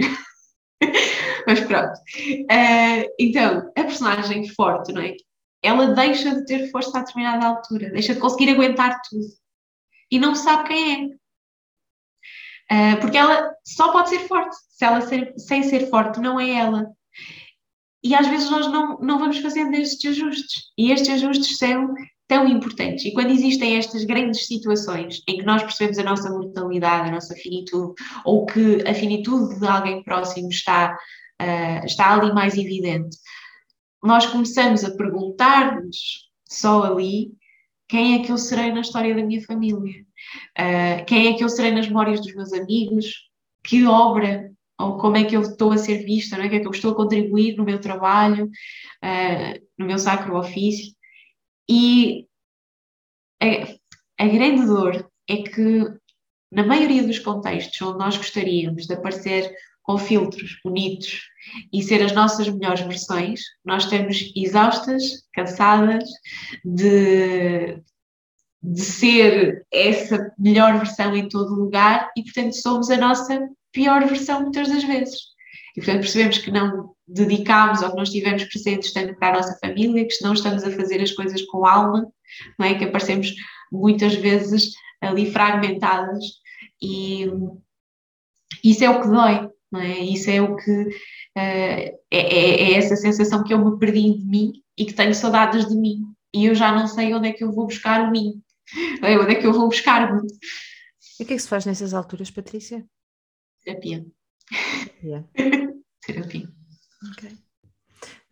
mas pronto. Uh, então, a personagem forte, não é? Ela deixa de ter força a determinada altura, deixa de conseguir aguentar tudo. E não sabe quem é. Uh, porque ela só pode ser forte. Se ela ser, sem ser forte, não é ela. E às vezes nós não, não vamos fazendo estes ajustes. E estes ajustes são tão importantes. E quando existem estas grandes situações em que nós percebemos a nossa mortalidade, a nossa finitude, ou que a finitude de alguém próximo está, uh, está ali mais evidente, nós começamos a perguntar-nos só ali quem é que eu serei na história da minha família, uh, quem é que eu serei nas memórias dos meus amigos, que obra ou como é que eu estou a ser vista, não é? o que é que eu estou a contribuir no meu trabalho, uh, no meu sacro ofício. E a, a grande dor é que, na maioria dos contextos onde nós gostaríamos de aparecer com filtros bonitos e ser as nossas melhores versões, nós estamos exaustas, cansadas de, de ser essa melhor versão em todo lugar e, portanto, somos a nossa pior versão muitas das vezes. E, portanto, percebemos que não dedicámos ou que não estivemos presentes tanto para a nossa família, que não estamos a fazer as coisas com alma, não é? Que aparecemos muitas vezes ali fragmentadas e isso é o que dói, não é? Isso é o que uh, é, é, essa sensação que eu me perdi de mim e que tenho saudades de mim e eu já não sei onde é que eu vou buscar o mim, onde é que eu vou buscar-me. E o que é que se faz nessas alturas, Patrícia? Terapia. Yeah. Terapia. Ok.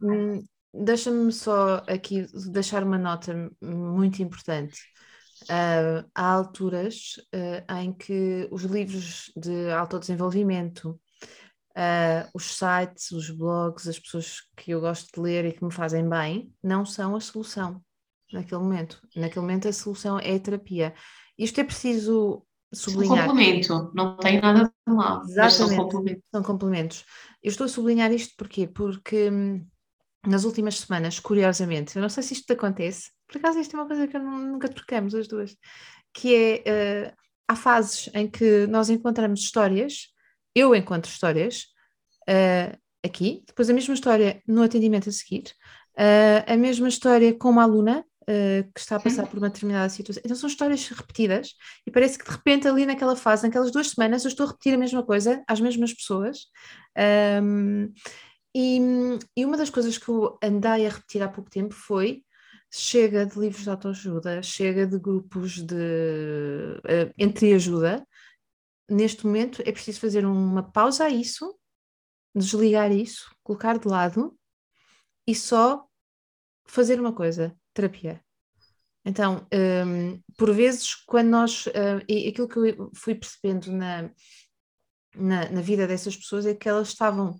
Hum, Deixa-me só aqui deixar uma nota muito importante. Uh, há alturas uh, em que os livros de autodesenvolvimento, uh, os sites, os blogs, as pessoas que eu gosto de ler e que me fazem bem, não são a solução naquele momento. Naquele momento a solução é a terapia. Isto é preciso sublinhar. São complemento, não tem nada de mal. Exatamente, são complementos. são complementos. Eu estou a sublinhar isto porquê? porque hum, nas últimas semanas, curiosamente, eu não sei se isto te acontece, por acaso isto é uma coisa que nunca trocamos as duas, que é, uh, há fases em que nós encontramos histórias, eu encontro histórias uh, aqui, depois a mesma história no atendimento a seguir, uh, a mesma história com uma aluna uh, que está a passar por uma determinada situação. Então são histórias repetidas e parece que de repente ali naquela fase, naquelas duas semanas, eu estou a repetir a mesma coisa às mesmas pessoas. Um, e, e, uma das coisas que eu andei a repetir há pouco tempo foi chega de livros de autoajuda, chega de grupos de uh, entreajuda. Neste momento é preciso fazer uma pausa a isso, desligar isso, colocar de lado e só fazer uma coisa, terapia. Então, um, por vezes, quando nós. Uh, e aquilo que eu fui percebendo na, na, na, vida dessas pessoas é que elas estavam.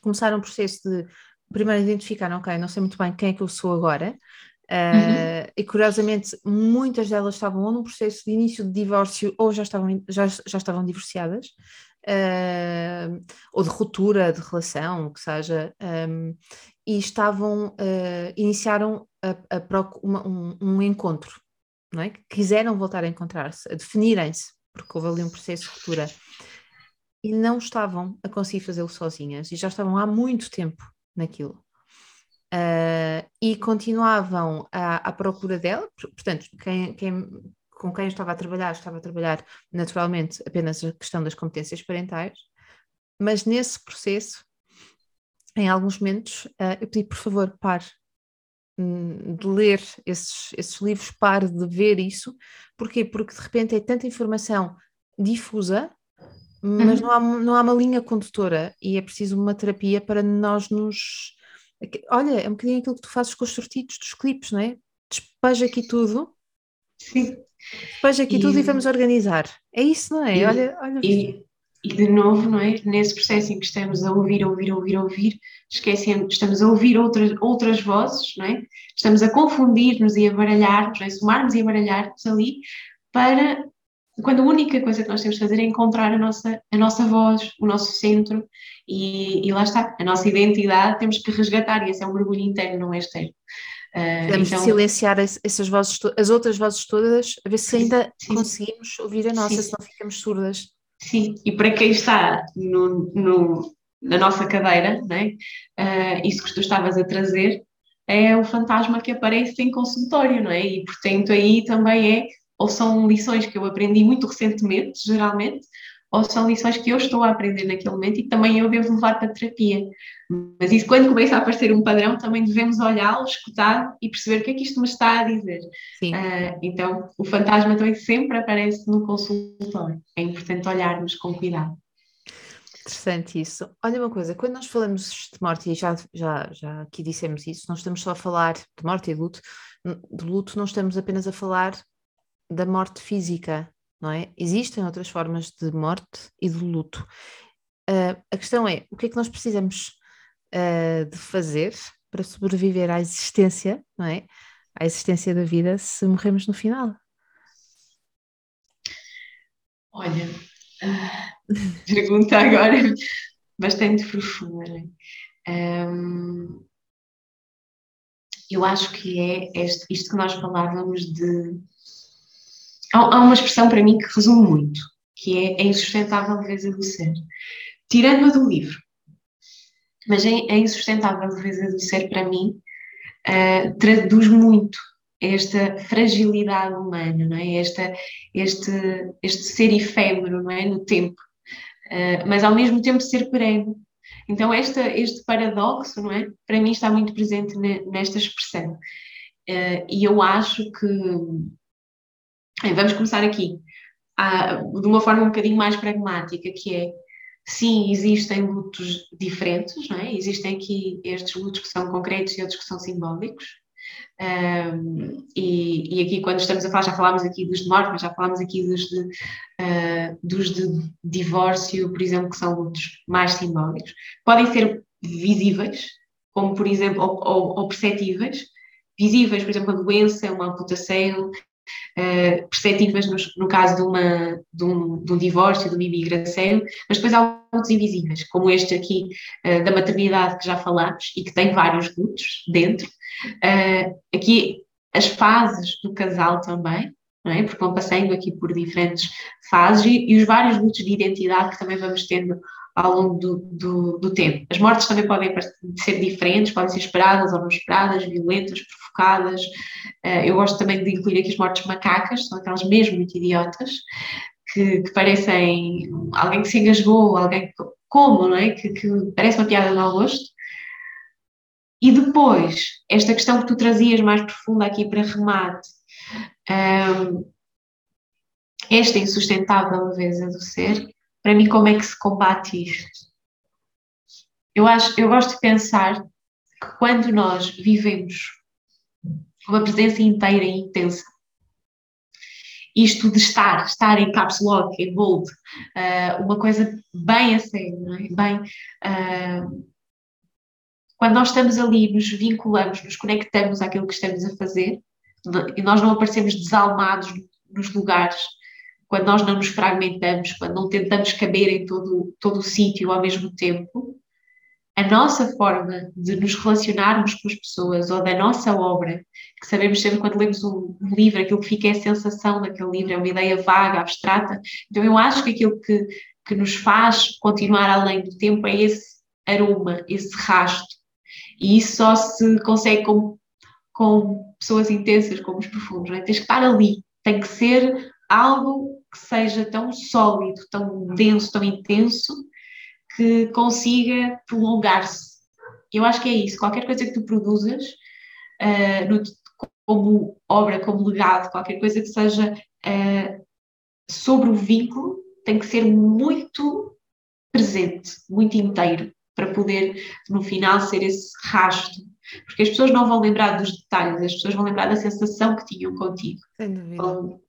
Começaram um processo de primeiro identificar, ok, não sei muito bem quem é que eu sou agora, Uh, E curiosamente, muitas delas estavam ou num processo de início de divórcio ou já estavam, já, já estavam divorciadas, uh, ou de ruptura de relação, o que seja, um, e estavam, uh, iniciaram a, a uma, um, um, encontro, não é? quiseram voltar a encontrar-se, a definirem-se, porque houve ali um processo de ruptura, e não estavam a conseguir fazê-lo sozinhas, e já estavam há muito tempo naquilo. Uh, e continuavam à, à, procura dela, portanto, quem, quem, com quem eu estava a trabalhar, estava a trabalhar naturalmente apenas a questão das competências parentais, mas nesse processo, em alguns momentos, uh, eu pedi, por favor, pare hum, de ler esses, esses livros, pare de ver isso. Porquê? Porque de repente é tanta informação difusa, mas uhum. não, há, não há uma linha condutora e é preciso uma terapia para nós nos Olha, é um bocadinho aquilo que tu fazes com os sortidos dos clipes, não é? Despeja aqui tudo. Sim. Despeja aqui e... tudo e vamos organizar. É isso, não é? E, olha, olha. E, e de novo, não é? Nesse processo em que estamos a ouvir, ouvir, ouvir, ouvir, esquecendo, estamos a ouvir outras, outras vozes, não é? Estamos a confundir-nos e a baralhar-nos, é? somarmos e a baralhar-nos ali para quando a única coisa que nós temos de fazer é encontrar a nossa, a nossa voz, o nosso centro, e, e lá está, a nossa identidade temos que resgatar, e esse é um mergulho interno, não é externo. Uh, temos então, silenciar essas vozes, as outras vozes todas, a ver se ainda sim, conseguimos ouvir a nossa, sim. senão ficamos surdas. Sim, e para quem está no, no na nossa cadeira, né? Uh, isso que tu estavas a trazer, é o fantasma que aparece em consultório, não é? E portanto aí também é ou são lições que eu aprendi muito recentemente, geralmente, ou são lições que eu estou a aprender naquele momento e que também eu devo levar para a terapia. Mas isso, quando começa a aparecer um padrão, também devemos olhá-lo, escutar e perceber o que é que isto me está a dizer. Uh, então, o fantasma também sempre aparece no consultório. É importante olharmos com cuidado. Interessante isso. Olha uma coisa, quando nós falamos de morte, e já, já, já aqui dissemos isso, não estamos só a falar de morte e luto, de luto não estamos apenas a falar da morte física, não é? Existem outras formas de morte e de luto. Uh, a questão é, o que é que nós precisamos uh, de fazer para sobreviver à existência, não é? À existência da vida se morremos no final? Olha, uh, pergunta agora bastante profunda, não é? Um, eu acho que é este, isto que nós falávamos de há, uma expressão para mim que resume muito, que é a insustentável leveza do ser. Tirando-a do livro, mas a, a insustentável leveza do ser, para mim, uh, traduz muito esta fragilidade humana, não é? Esta, este, este ser efêmero, não é? No tempo, uh, mas ao mesmo tempo ser perene. Então, esta, este paradoxo, não é? Para mim está muito presente nesta expressão. Uh, e eu acho que vamos começar aqui, ah, de uma forma um bocadinho mais pragmática, que é, sim, existem lutos diferentes, não é? Existem aqui estes lutos que são concretos e outros que são simbólicos. Um, e, e, aqui, quando estamos a falar, já falámos aqui dos de morte, mas já falámos aqui dos de, uh, dos de divórcio, por exemplo, que são lutos mais simbólicos. Podem ser visíveis, como por exemplo, ou, ou, ou perceptíveis. Visíveis, por exemplo, a doença, uma amputação, uh, perceptíveis no, caso de, uma, de, um, de um divórcio, de uma imigração, mas depois há lutos invisíveis, como este aqui uh, da maternidade que já falámos e que tem vários lutos dentro. Uh, aqui as fases do casal também, é? porque vão passando aqui por diferentes fases e, e os vários lutos de identidade que também vamos tendo ao longo do, do, do, tempo. As mortes também podem ser diferentes, podem ser esperadas ou não esperadas, violentas, provocadas. Uh, eu gosto também de incluir aqui as mortes macacas, são aquelas mesmo muito idiotas, que, que parecem alguém que se engasgou, alguém como, não é? Que, que parece uma piada de mau gosto. E depois, esta questão que tu trazias mais profunda aqui para remate, um, ehm, esta insustentável leveza do ser, para mim, como é que se combate isto? Eu, acho, eu gosto de pensar que quando nós vivemos uma presença inteira e intensa, isto de estar, estar em caps lock, em bold, uh, uma coisa bem a sério, é? bem, uh, quando nós estamos ali, nos vinculamos, nos conectamos àquilo que estamos a fazer, e nós não aparecemos desalmados nos lugares, quando nós não nos fragmentamos, quando não tentamos caber em todo, todo o sítio ao mesmo tempo, a nossa forma de nos relacionarmos com as pessoas ou da nossa obra, que sabemos sempre quando lemos um, livro, aquilo que fica é a sensação daquele livro, é uma ideia vaga, abstrata. Então eu acho que aquilo que, que nos faz continuar além do tempo é esse aroma, esse rasto. E isso só se consegue com, com pessoas intensas, como os profundos. Né? Tens que estar ali, tem que ser algo que seja tão sólido, tão denso, tão intenso, que consiga prolongar-se. Eu acho que é isso. Qualquer coisa que tu produzas, uh, no, como obra, como legado, qualquer coisa que seja uh, sobre o vínculo, tem que ser muito presente, muito inteiro, para poder, no final, ser esse rasto. Porque as pessoas não vão lembrar dos detalhes, as pessoas vão lembrar da sensação que tinham contigo. Sem dúvida. Então,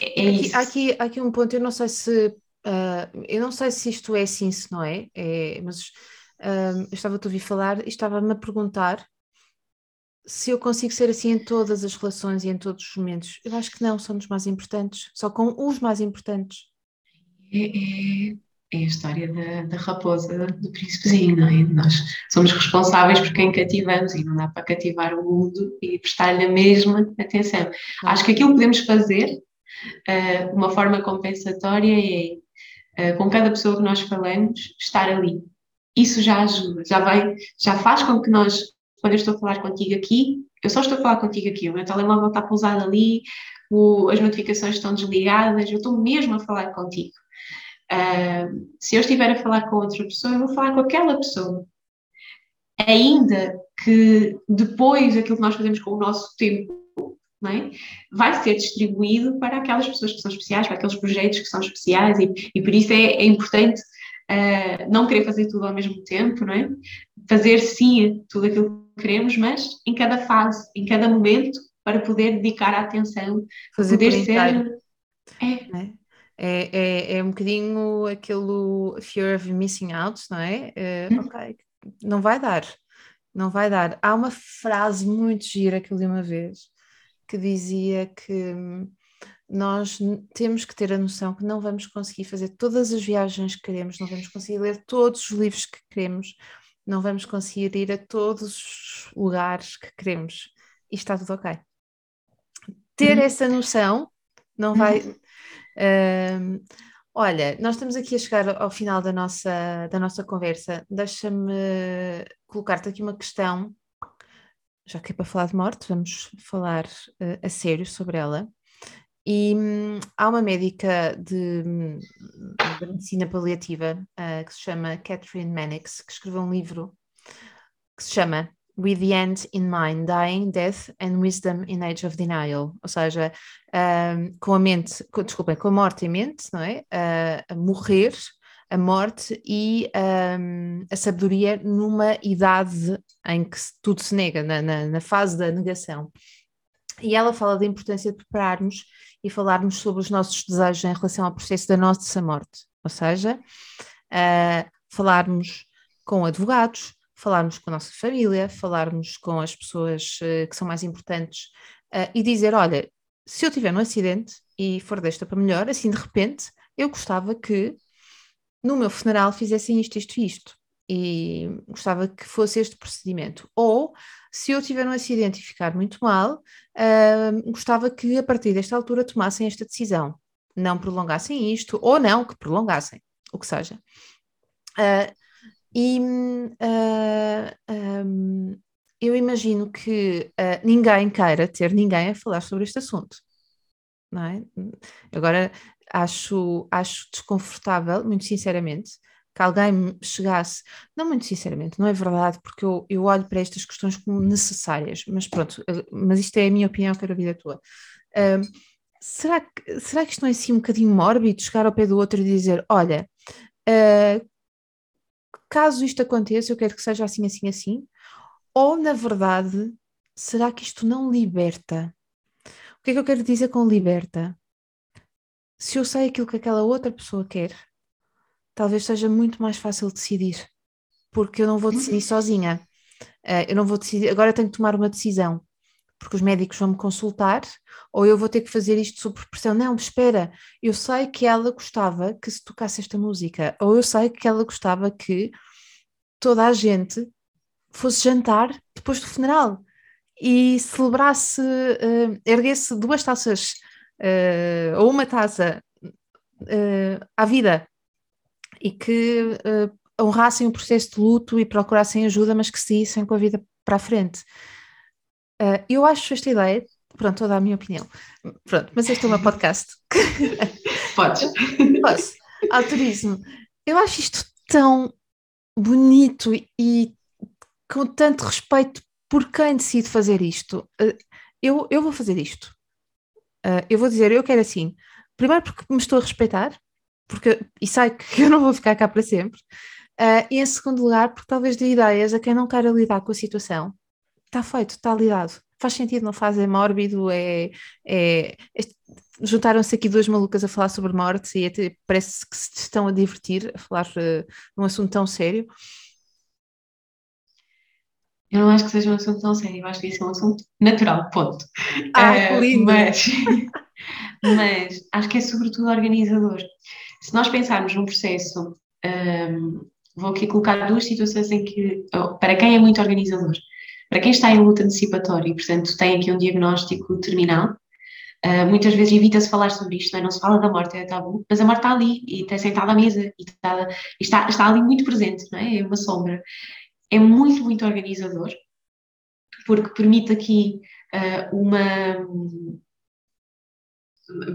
é, é aqui, aqui, aqui um ponto, eu não sei se Uh, eu não sei se isto é assim, se não é, é mas uh, eu estava a ouvir falar e estava-me a perguntar se eu consigo ser assim em todas as relações e em todos os momentos. Eu acho que não, são os mais importantes, só com os mais importantes. É, é, é a história da, da, raposa do príncipezinho, não é? Nós somos responsáveis por quem cativamos e não dá para cativar o mundo e prestar-lhe a mesma atenção. Acho que aquilo que podemos fazer, uh, uma forma compensatória, é uh, com cada pessoa que nós falamos, estar ali. Isso já ajuda, já vai, já faz com que nós, quando eu estou a falar contigo aqui, eu só estou a falar contigo aqui, o meu telemóvel está pousado ali, o, as notificações estão desligadas, eu estou mesmo a falar contigo. Uh, se eu estiver a falar com outra pessoa, eu vou falar com aquela pessoa. Ainda que depois aquilo que nós fazemos com o nosso tempo é? vai ser distribuído para aquelas pessoas que são especiais, para aqueles projetos que são especiais, e, e por isso é, é importante uh, não querer fazer tudo ao mesmo tempo, não é? Fazer sim tudo aquilo que queremos, mas em cada fase, em cada momento, para poder dedicar a atenção, fazer poder ser. É. é. É, é, é, um bocadinho aquele fear of missing out, não é? Uh, ok, não vai dar, não vai dar. Há uma frase muito gira que eu li uma vez, que dizia que hum, nós temos que ter a noção que não vamos conseguir fazer todas as viagens que queremos, não vamos conseguir ler todos os livros que queremos, não vamos conseguir ir a todos os lugares que queremos e está tudo ok. Ter uhum. essa noção não vai. Uh, olha, nós estamos aqui a chegar ao final da nossa, da nossa conversa. Deixa-me colocar-te aqui uma questão já que é para falar de morte, vamos falar uh, a sério sobre ela. E hum, há uma médica de, de medicina paliativa uh, que se chama Catherine Mannix, que escreveu um livro que se chama With the End in Mind, Dying, Death and Wisdom in Age of Denial, ou seja, um, com a mente, com, desculpem, com a morte em mente, não é? Uh, morrer a morte e um, a sabedoria numa idade em que tudo se nega, na, na, na, fase da negação. E ela fala da importância de prepararmos e falarmos sobre os nossos desejos em relação ao processo da nossa morte, ou seja, uh, falarmos com advogados, falarmos com a nossa família, falarmos com as pessoas uh, que são mais importantes uh, e dizer: olha, se eu tiver um acidente e for desta para melhor, assim de repente, eu gostava que no meu funeral fizessem isto, isto e isto. E gostava que fosse este procedimento. Ou, se eu tiver um acidente e ficar muito mal, uh, gostava que a partir desta altura tomassem esta decisão. Não prolongassem isto, ou não que prolongassem, o que seja. Uh, e uh, um, eu imagino que ninguém queira ter ninguém a falar sobre este assunto. Não é? Agora, acho, acho desconfortável, muito sinceramente, que alguém chegasse, não muito sinceramente, não é verdade, porque eu, eu olho para estas questões como necessárias, mas pronto, eh, mas isto é a minha opinião, quero ouvir a tua. Uh, será, que, será que isto não é assim um bocadinho mórbido, chegar ao pé do outro e dizer, olha, uh, caso isto aconteça, eu quero que seja assim, assim, assim, ou na verdade, será que isto não liberta? O que é que eu quero dizer com liberta? Se eu sei aquilo que aquela outra pessoa quer, talvez seja muito mais fácil decidir, porque eu não vou decidir uhum. sozinha. Uh, eu não vou decidir, agora tenho que tomar uma decisão, porque os médicos vão me consultar, ou eu vou ter que fazer isto sob pressão. Não, espera, eu sei que ela gostava que se tocasse esta música, ou eu sei que ela gostava que toda a gente fosse jantar depois do funeral e celebrasse, uh, erguesse duas taças uh, ou uma taça uh, à vida e que uh, honrassem o processo de luto e procurassem ajuda, mas que seguissem com a vida para a frente. Uh, eu acho esta ideia, pronto, vou dar a minha opinião. Pronto, mas este é o meu podcast. Podes. Posso. Autorismo. Eu acho isto tão bonito e com tanto respeito por quem decide fazer isto. Eu, eu vou fazer isto. Uh, eu vou dizer, eu quero assim. Primeiro porque me estou a respeitar, porque, e sei que eu não vou ficar cá para sempre. Uh, e em segundo lugar, porque talvez dê ideias a quem não queira lidar com a situação. Está feito, está lidado. Faz sentido, não faz? É mórbido, é. é, é Juntaram-se aqui duas malucas a falar sobre morte e até parece que se estão a divertir a falar uh, num assunto tão sério. Eu não acho que seja um assunto tão sério, eu acho que isso é um assunto natural, ponto. Ah, uh, lindo! Mas, mas acho que é sobretudo organizador. Se nós pensarmos num processo, um, vou aqui colocar duas situações em que, oh, para quem é muito organizador, para quem está em luta antecipatória e, portanto, tem aqui um diagnóstico terminal, uh, muitas vezes evita-se falar sobre isto, não, é? não, se fala da morte, é tabu, mas a morte está ali e está sentada à mesa e está, está, está ali muito presente, não é? É uma sombra. É muito, muito organizador, porque permite aqui uh, uma,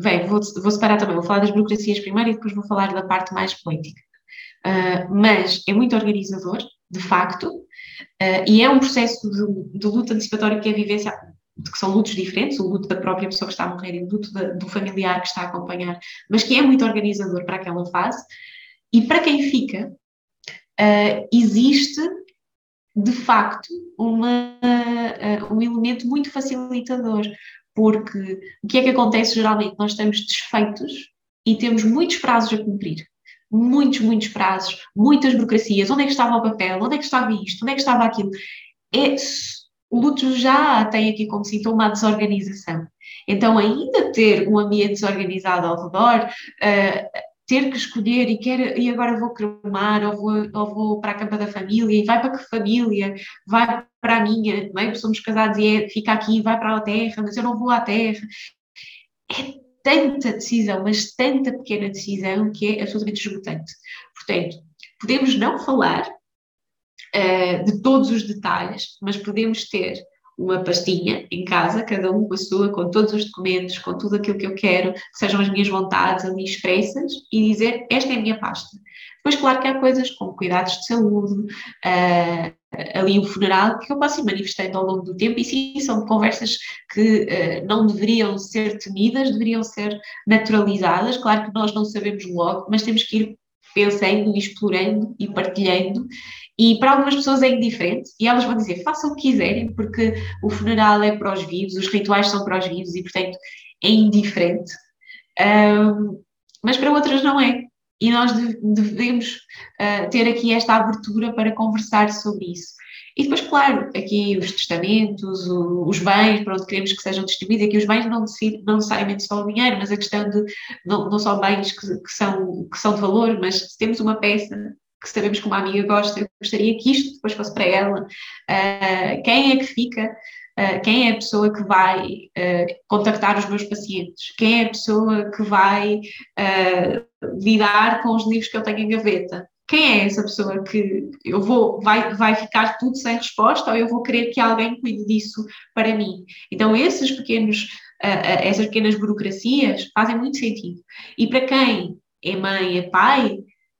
Bem, vou, vou separar também, vou falar das burocracias primeiro e depois vou falar da parte mais política. Uh, mas é muito organizador, de facto, uh, e é um processo de, de, luta antecipatória que é vivência, que são lutos diferentes, o luto da própria pessoa que está a morrer e o luto da, do familiar que está a acompanhar, mas que é muito organizador para aquela fase. E para quem fica, uh, existe de facto uma, um elemento muito facilitador, porque o que é que acontece geralmente? Nós estamos desfeitos e temos muitos prazos a cumprir. Muitos, muitos prazos, muitas burocracias. Onde é que estava o papel? Onde é que estava isto? Onde é que estava aquilo? É, o luto já tem aqui como sintoma a desorganização. Então, ainda ter um ambiente desorganizado ao redor, uh, ter que escolher e, quer, e agora vou cremar ou vou, ou vou para a campa da família e vai para que família? Vai para a minha, não é? somos casados e é, fica aqui, vai para a terra, mas eu não vou à terra. É tanta decisão, mas tanta pequena decisão que é absolutamente esgotante. Portanto, podemos não falar uh, de todos os detalhes, mas podemos ter uma pastinha em casa, cada um com a sua, com todos os documentos, com tudo aquilo que eu quero, que sejam as minhas vontades ali expressas, e dizer esta é a minha pasta. Depois, claro que há coisas como cuidados de saúde, uh, ali o funeral, que eu posso ir manifestando ao longo do tempo, e sim, são conversas que uh, não deveriam ser temidas, deveriam ser naturalizadas. Claro que nós não sabemos logo, mas temos que ir pensando explorando e partilhando e para algumas pessoas é indiferente e elas vão dizer façam o que quiserem, porque o funeral é para os vivos, os rituais são para os vivos e, portanto, é indiferente. Um, mas para outras não é. E nós devemos uh, ter aqui esta abertura para conversar sobre isso. E depois, claro, aqui os testamentos, o, os bens, para onde queremos que sejam distribuídos, aqui os bens não, não necessariamente só o dinheiro, mas a questão de não, não só bens que, que, são, que são de valor, mas se temos uma peça que sabemos que uma amiga gosta, eu gostaria que isto depois fosse para ela. Uh, quem é que fica? Uh, quem é a pessoa que vai uh, contactar os meus pacientes? Quem é a pessoa que vai lidar com os livros que eu tenho em gaveta? Quem é essa pessoa que eu vou, vai, vai ficar tudo sem resposta ou eu vou querer que alguém cuide disso para mim? Então, esses pequenos, essas pequenas burocracias fazem muito sentido. E para quem é mãe, é pai,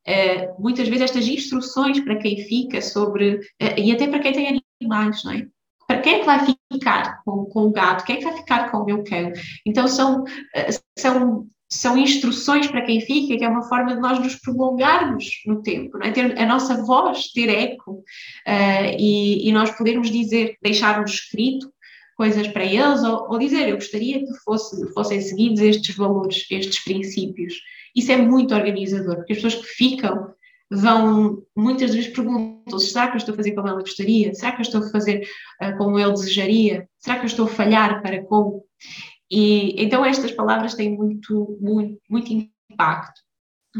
Uh, muitas vezes estas instruções para quem fica sobre, uh, e até para quem tem animais, não é? Para quem é que vai ficar com, com o gato? Quem é que vai ficar com o meu cão? Então são, uh, são, são instruções para quem fica, que é uma forma de nós nos prolongarmos no tempo, é? ter a nossa voz ter eco e, e, nós podermos dizer, deixar-nos escrito coisas para eles, ou, ou dizer, eu gostaria que fosse, fossem seguidos estes valores, estes princípios. Isso é muito organizador, porque as pessoas que ficam vão, muitas vezes perguntam será que eu estou a fazer como ela gostaria? Será que eu estou a fazer uh, como ele desejaria? Será que eu estou a falhar para como? E então estas palavras têm muito, muito, muito impacto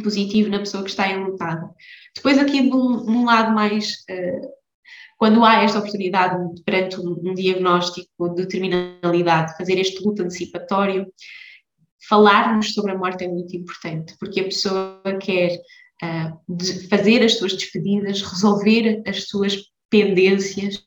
positivo na pessoa que está enlutada. Depois aqui num lado mais uh, quando há esta oportunidade perante um, um diagnóstico de terminalidade, fazer este luto antecipatório, falarmos sobre a morte é muito importante, porque a pessoa quer uh, fazer as suas despedidas, resolver as suas pendências,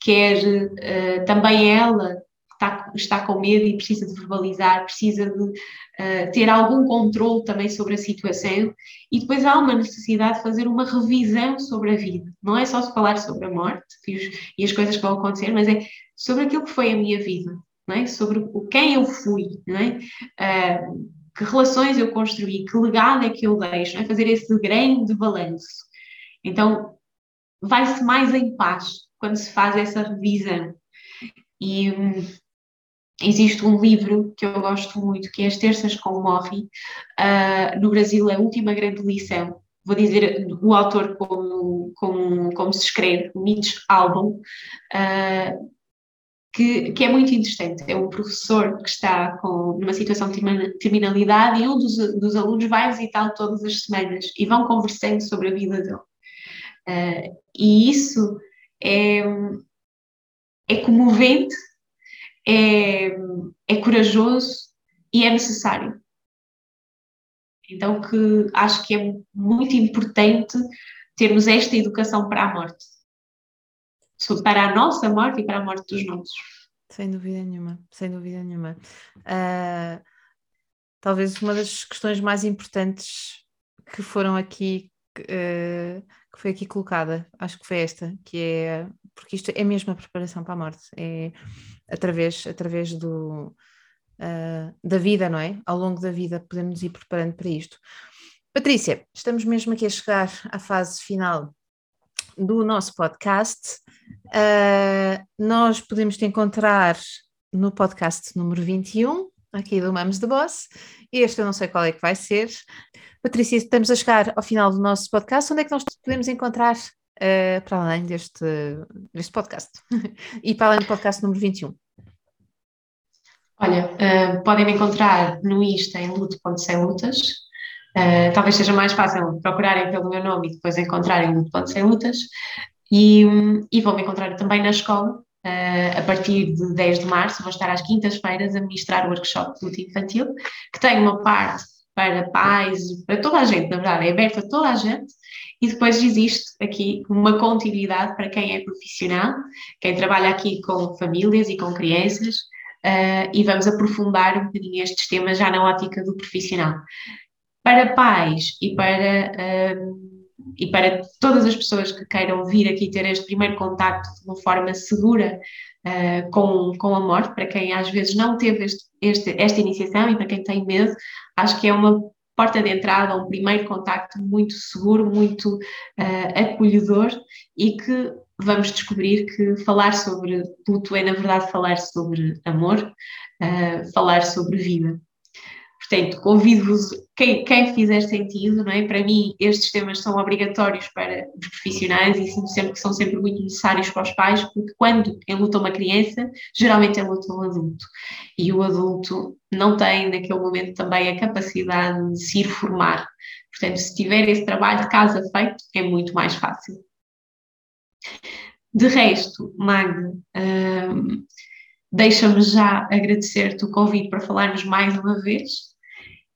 quer uh, também ela está, está com medo e precisa de verbalizar, precisa de uh, ter algum controle também sobre a situação, e depois há uma necessidade de fazer uma revisão sobre a vida. Não é só falar sobre a morte e, os, e as coisas que vão acontecer, mas é sobre aquilo que foi a minha vida, é? sobre o, quem eu fui? Uh, que relações eu construí, que legado é que eu deixo, é? fazer esse grande balanço. Então, vai-se mais em paz quando se faz essa revisão. E hum, Existe um livro que eu gosto muito, que é As Terças com Morri, uh, no Brasil, a última grande lição. Vou dizer o autor como, como, como se escreve, Mitch Albom, uh, que, que, é muito interessante. É um professor que está com numa situação de terminalidade e um dos, dos alunos vai visitá-lo todas as semanas e vão conversando sobre a vida dele. Uh, e isso é, é comovente é, é corajoso e é necessário. Então, que acho que é muito importante termos esta educação para a morte. Para a nossa morte e para a morte dos nossos. Sem dúvida nenhuma, sem dúvida nenhuma. Uh, talvez uma das questões mais importantes que foram aqui, uh, que foi aqui colocada, acho que foi esta, que é, porque isto é mesmo a preparação para a morte, é através, através do, uh, da vida, não é? Ao longo da vida podemos ir preparando para isto. Patrícia, estamos mesmo aqui a chegar à fase final do nosso podcast. Uh, nós podemos te encontrar no podcast número 21, aqui do Mamos de Boss. Este eu não sei qual é que vai ser. Patrícia, estamos a chegar ao final do nosso podcast. Onde é que nós podemos encontrar uh, para além deste, deste podcast? e para além do podcast número 21? Olha, uh, podem me encontrar no Insta em luto.semlutas. Uh, talvez seja mais fácil procurarem pelo meu nome e depois encontrarem luto.semlutas. E, e vão me encontrar também na escola, uh, a partir de 10 de março. Vou estar às quintas-feiras a ministrar o workshop de luto infantil, que tem uma parte para pais, para toda a gente, na verdade, é aberto a toda a gente. E depois existe aqui uma continuidade para quem é profissional, quem trabalha aqui com famílias e com crianças, uh, e vamos aprofundar um bocadinho estes temas já na ótica do profissional. Para pais e para, uh, e para todas as pessoas que queiram vir aqui ter este primeiro contacto de uma forma segura uh, com, com a morte, para quem às vezes não teve este, este, esta iniciação e para quem tem medo, acho que é uma porta de entrada, um primeiro contacto muito seguro, muito uh, acolhedor e que vamos descobrir que falar sobre luto é, na verdade, falar sobre amor, uh, falar sobre vida. Portanto, convido-vos, quem, quem, fizer sentido, não é? Para mim, estes temas são obrigatórios para os profissionais e sinto sempre que são sempre muito necessários para os pais, porque quando enluta uma criança, geralmente enluta um adulto. E o adulto não tem, naquele momento, também a capacidade de se ir formar. Portanto, se tiver esse trabalho de casa feito, é muito mais fácil. De resto, Magda, um, deixa-me já agradecer-te o convite para falarmos mais uma vez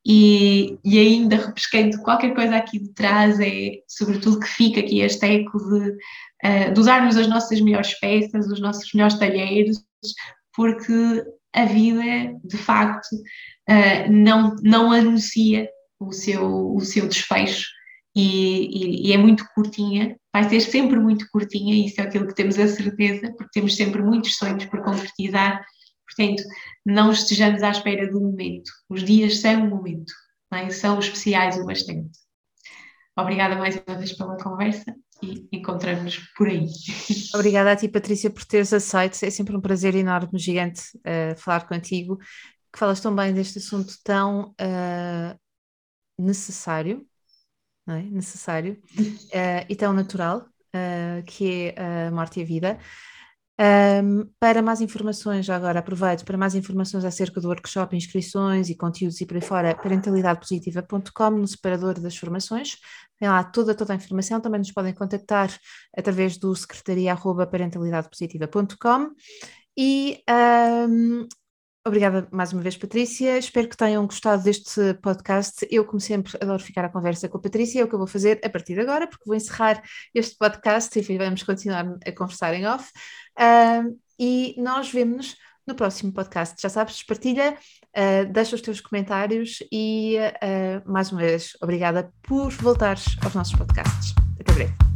e, e ainda repescando qualquer coisa aqui de trás, é sobretudo que fica aqui este eco de, uh, de usarmos as nossas melhores peças, os nossos melhores talheres, porque a vida, de facto, uh, não, não anuncia o seu, o seu desfecho. E, e, e, é muito curtinha, vai ser sempre muito curtinha, isso é aquilo que temos a certeza, porque temos sempre muitos sonhos por concretizar, portanto, não estejamos à espera do momento, os dias são o momento, é? são especiais o bastante. Obrigada mais uma vez pela conversa e encontramos por aí. Obrigada a ti, Patrícia, por teres aceito, é sempre um prazer enorme, gigante, uh, falar contigo, que falas tão bem deste assunto tão uh, necessário é? necessário uh, e tão natural, que é a morte e a vida. Um, para mais informações, já agora aproveito, para mais informações acerca do workshop, inscrições e conteúdos e por aí fora, parentalidadepositiva.com, no separador das formações, tem lá toda, toda a informação, também nos podem contactar através do secretaria.parentalidadepositiva.com e um, Obrigada mais uma vez, Patrícia. Espero que tenham gostado deste podcast. Eu, como sempre, adoro ficar à conversa com a Patrícia. É o que eu vou fazer a partir de agora, porque vou encerrar este podcast e vamos continuar a conversar em off. Uh, e nós vemos-nos no próximo podcast. Já sabes, partilha, uh, deixa os teus comentários e, uh, mais uma vez, obrigada por voltares aos nossos podcasts. Até breve.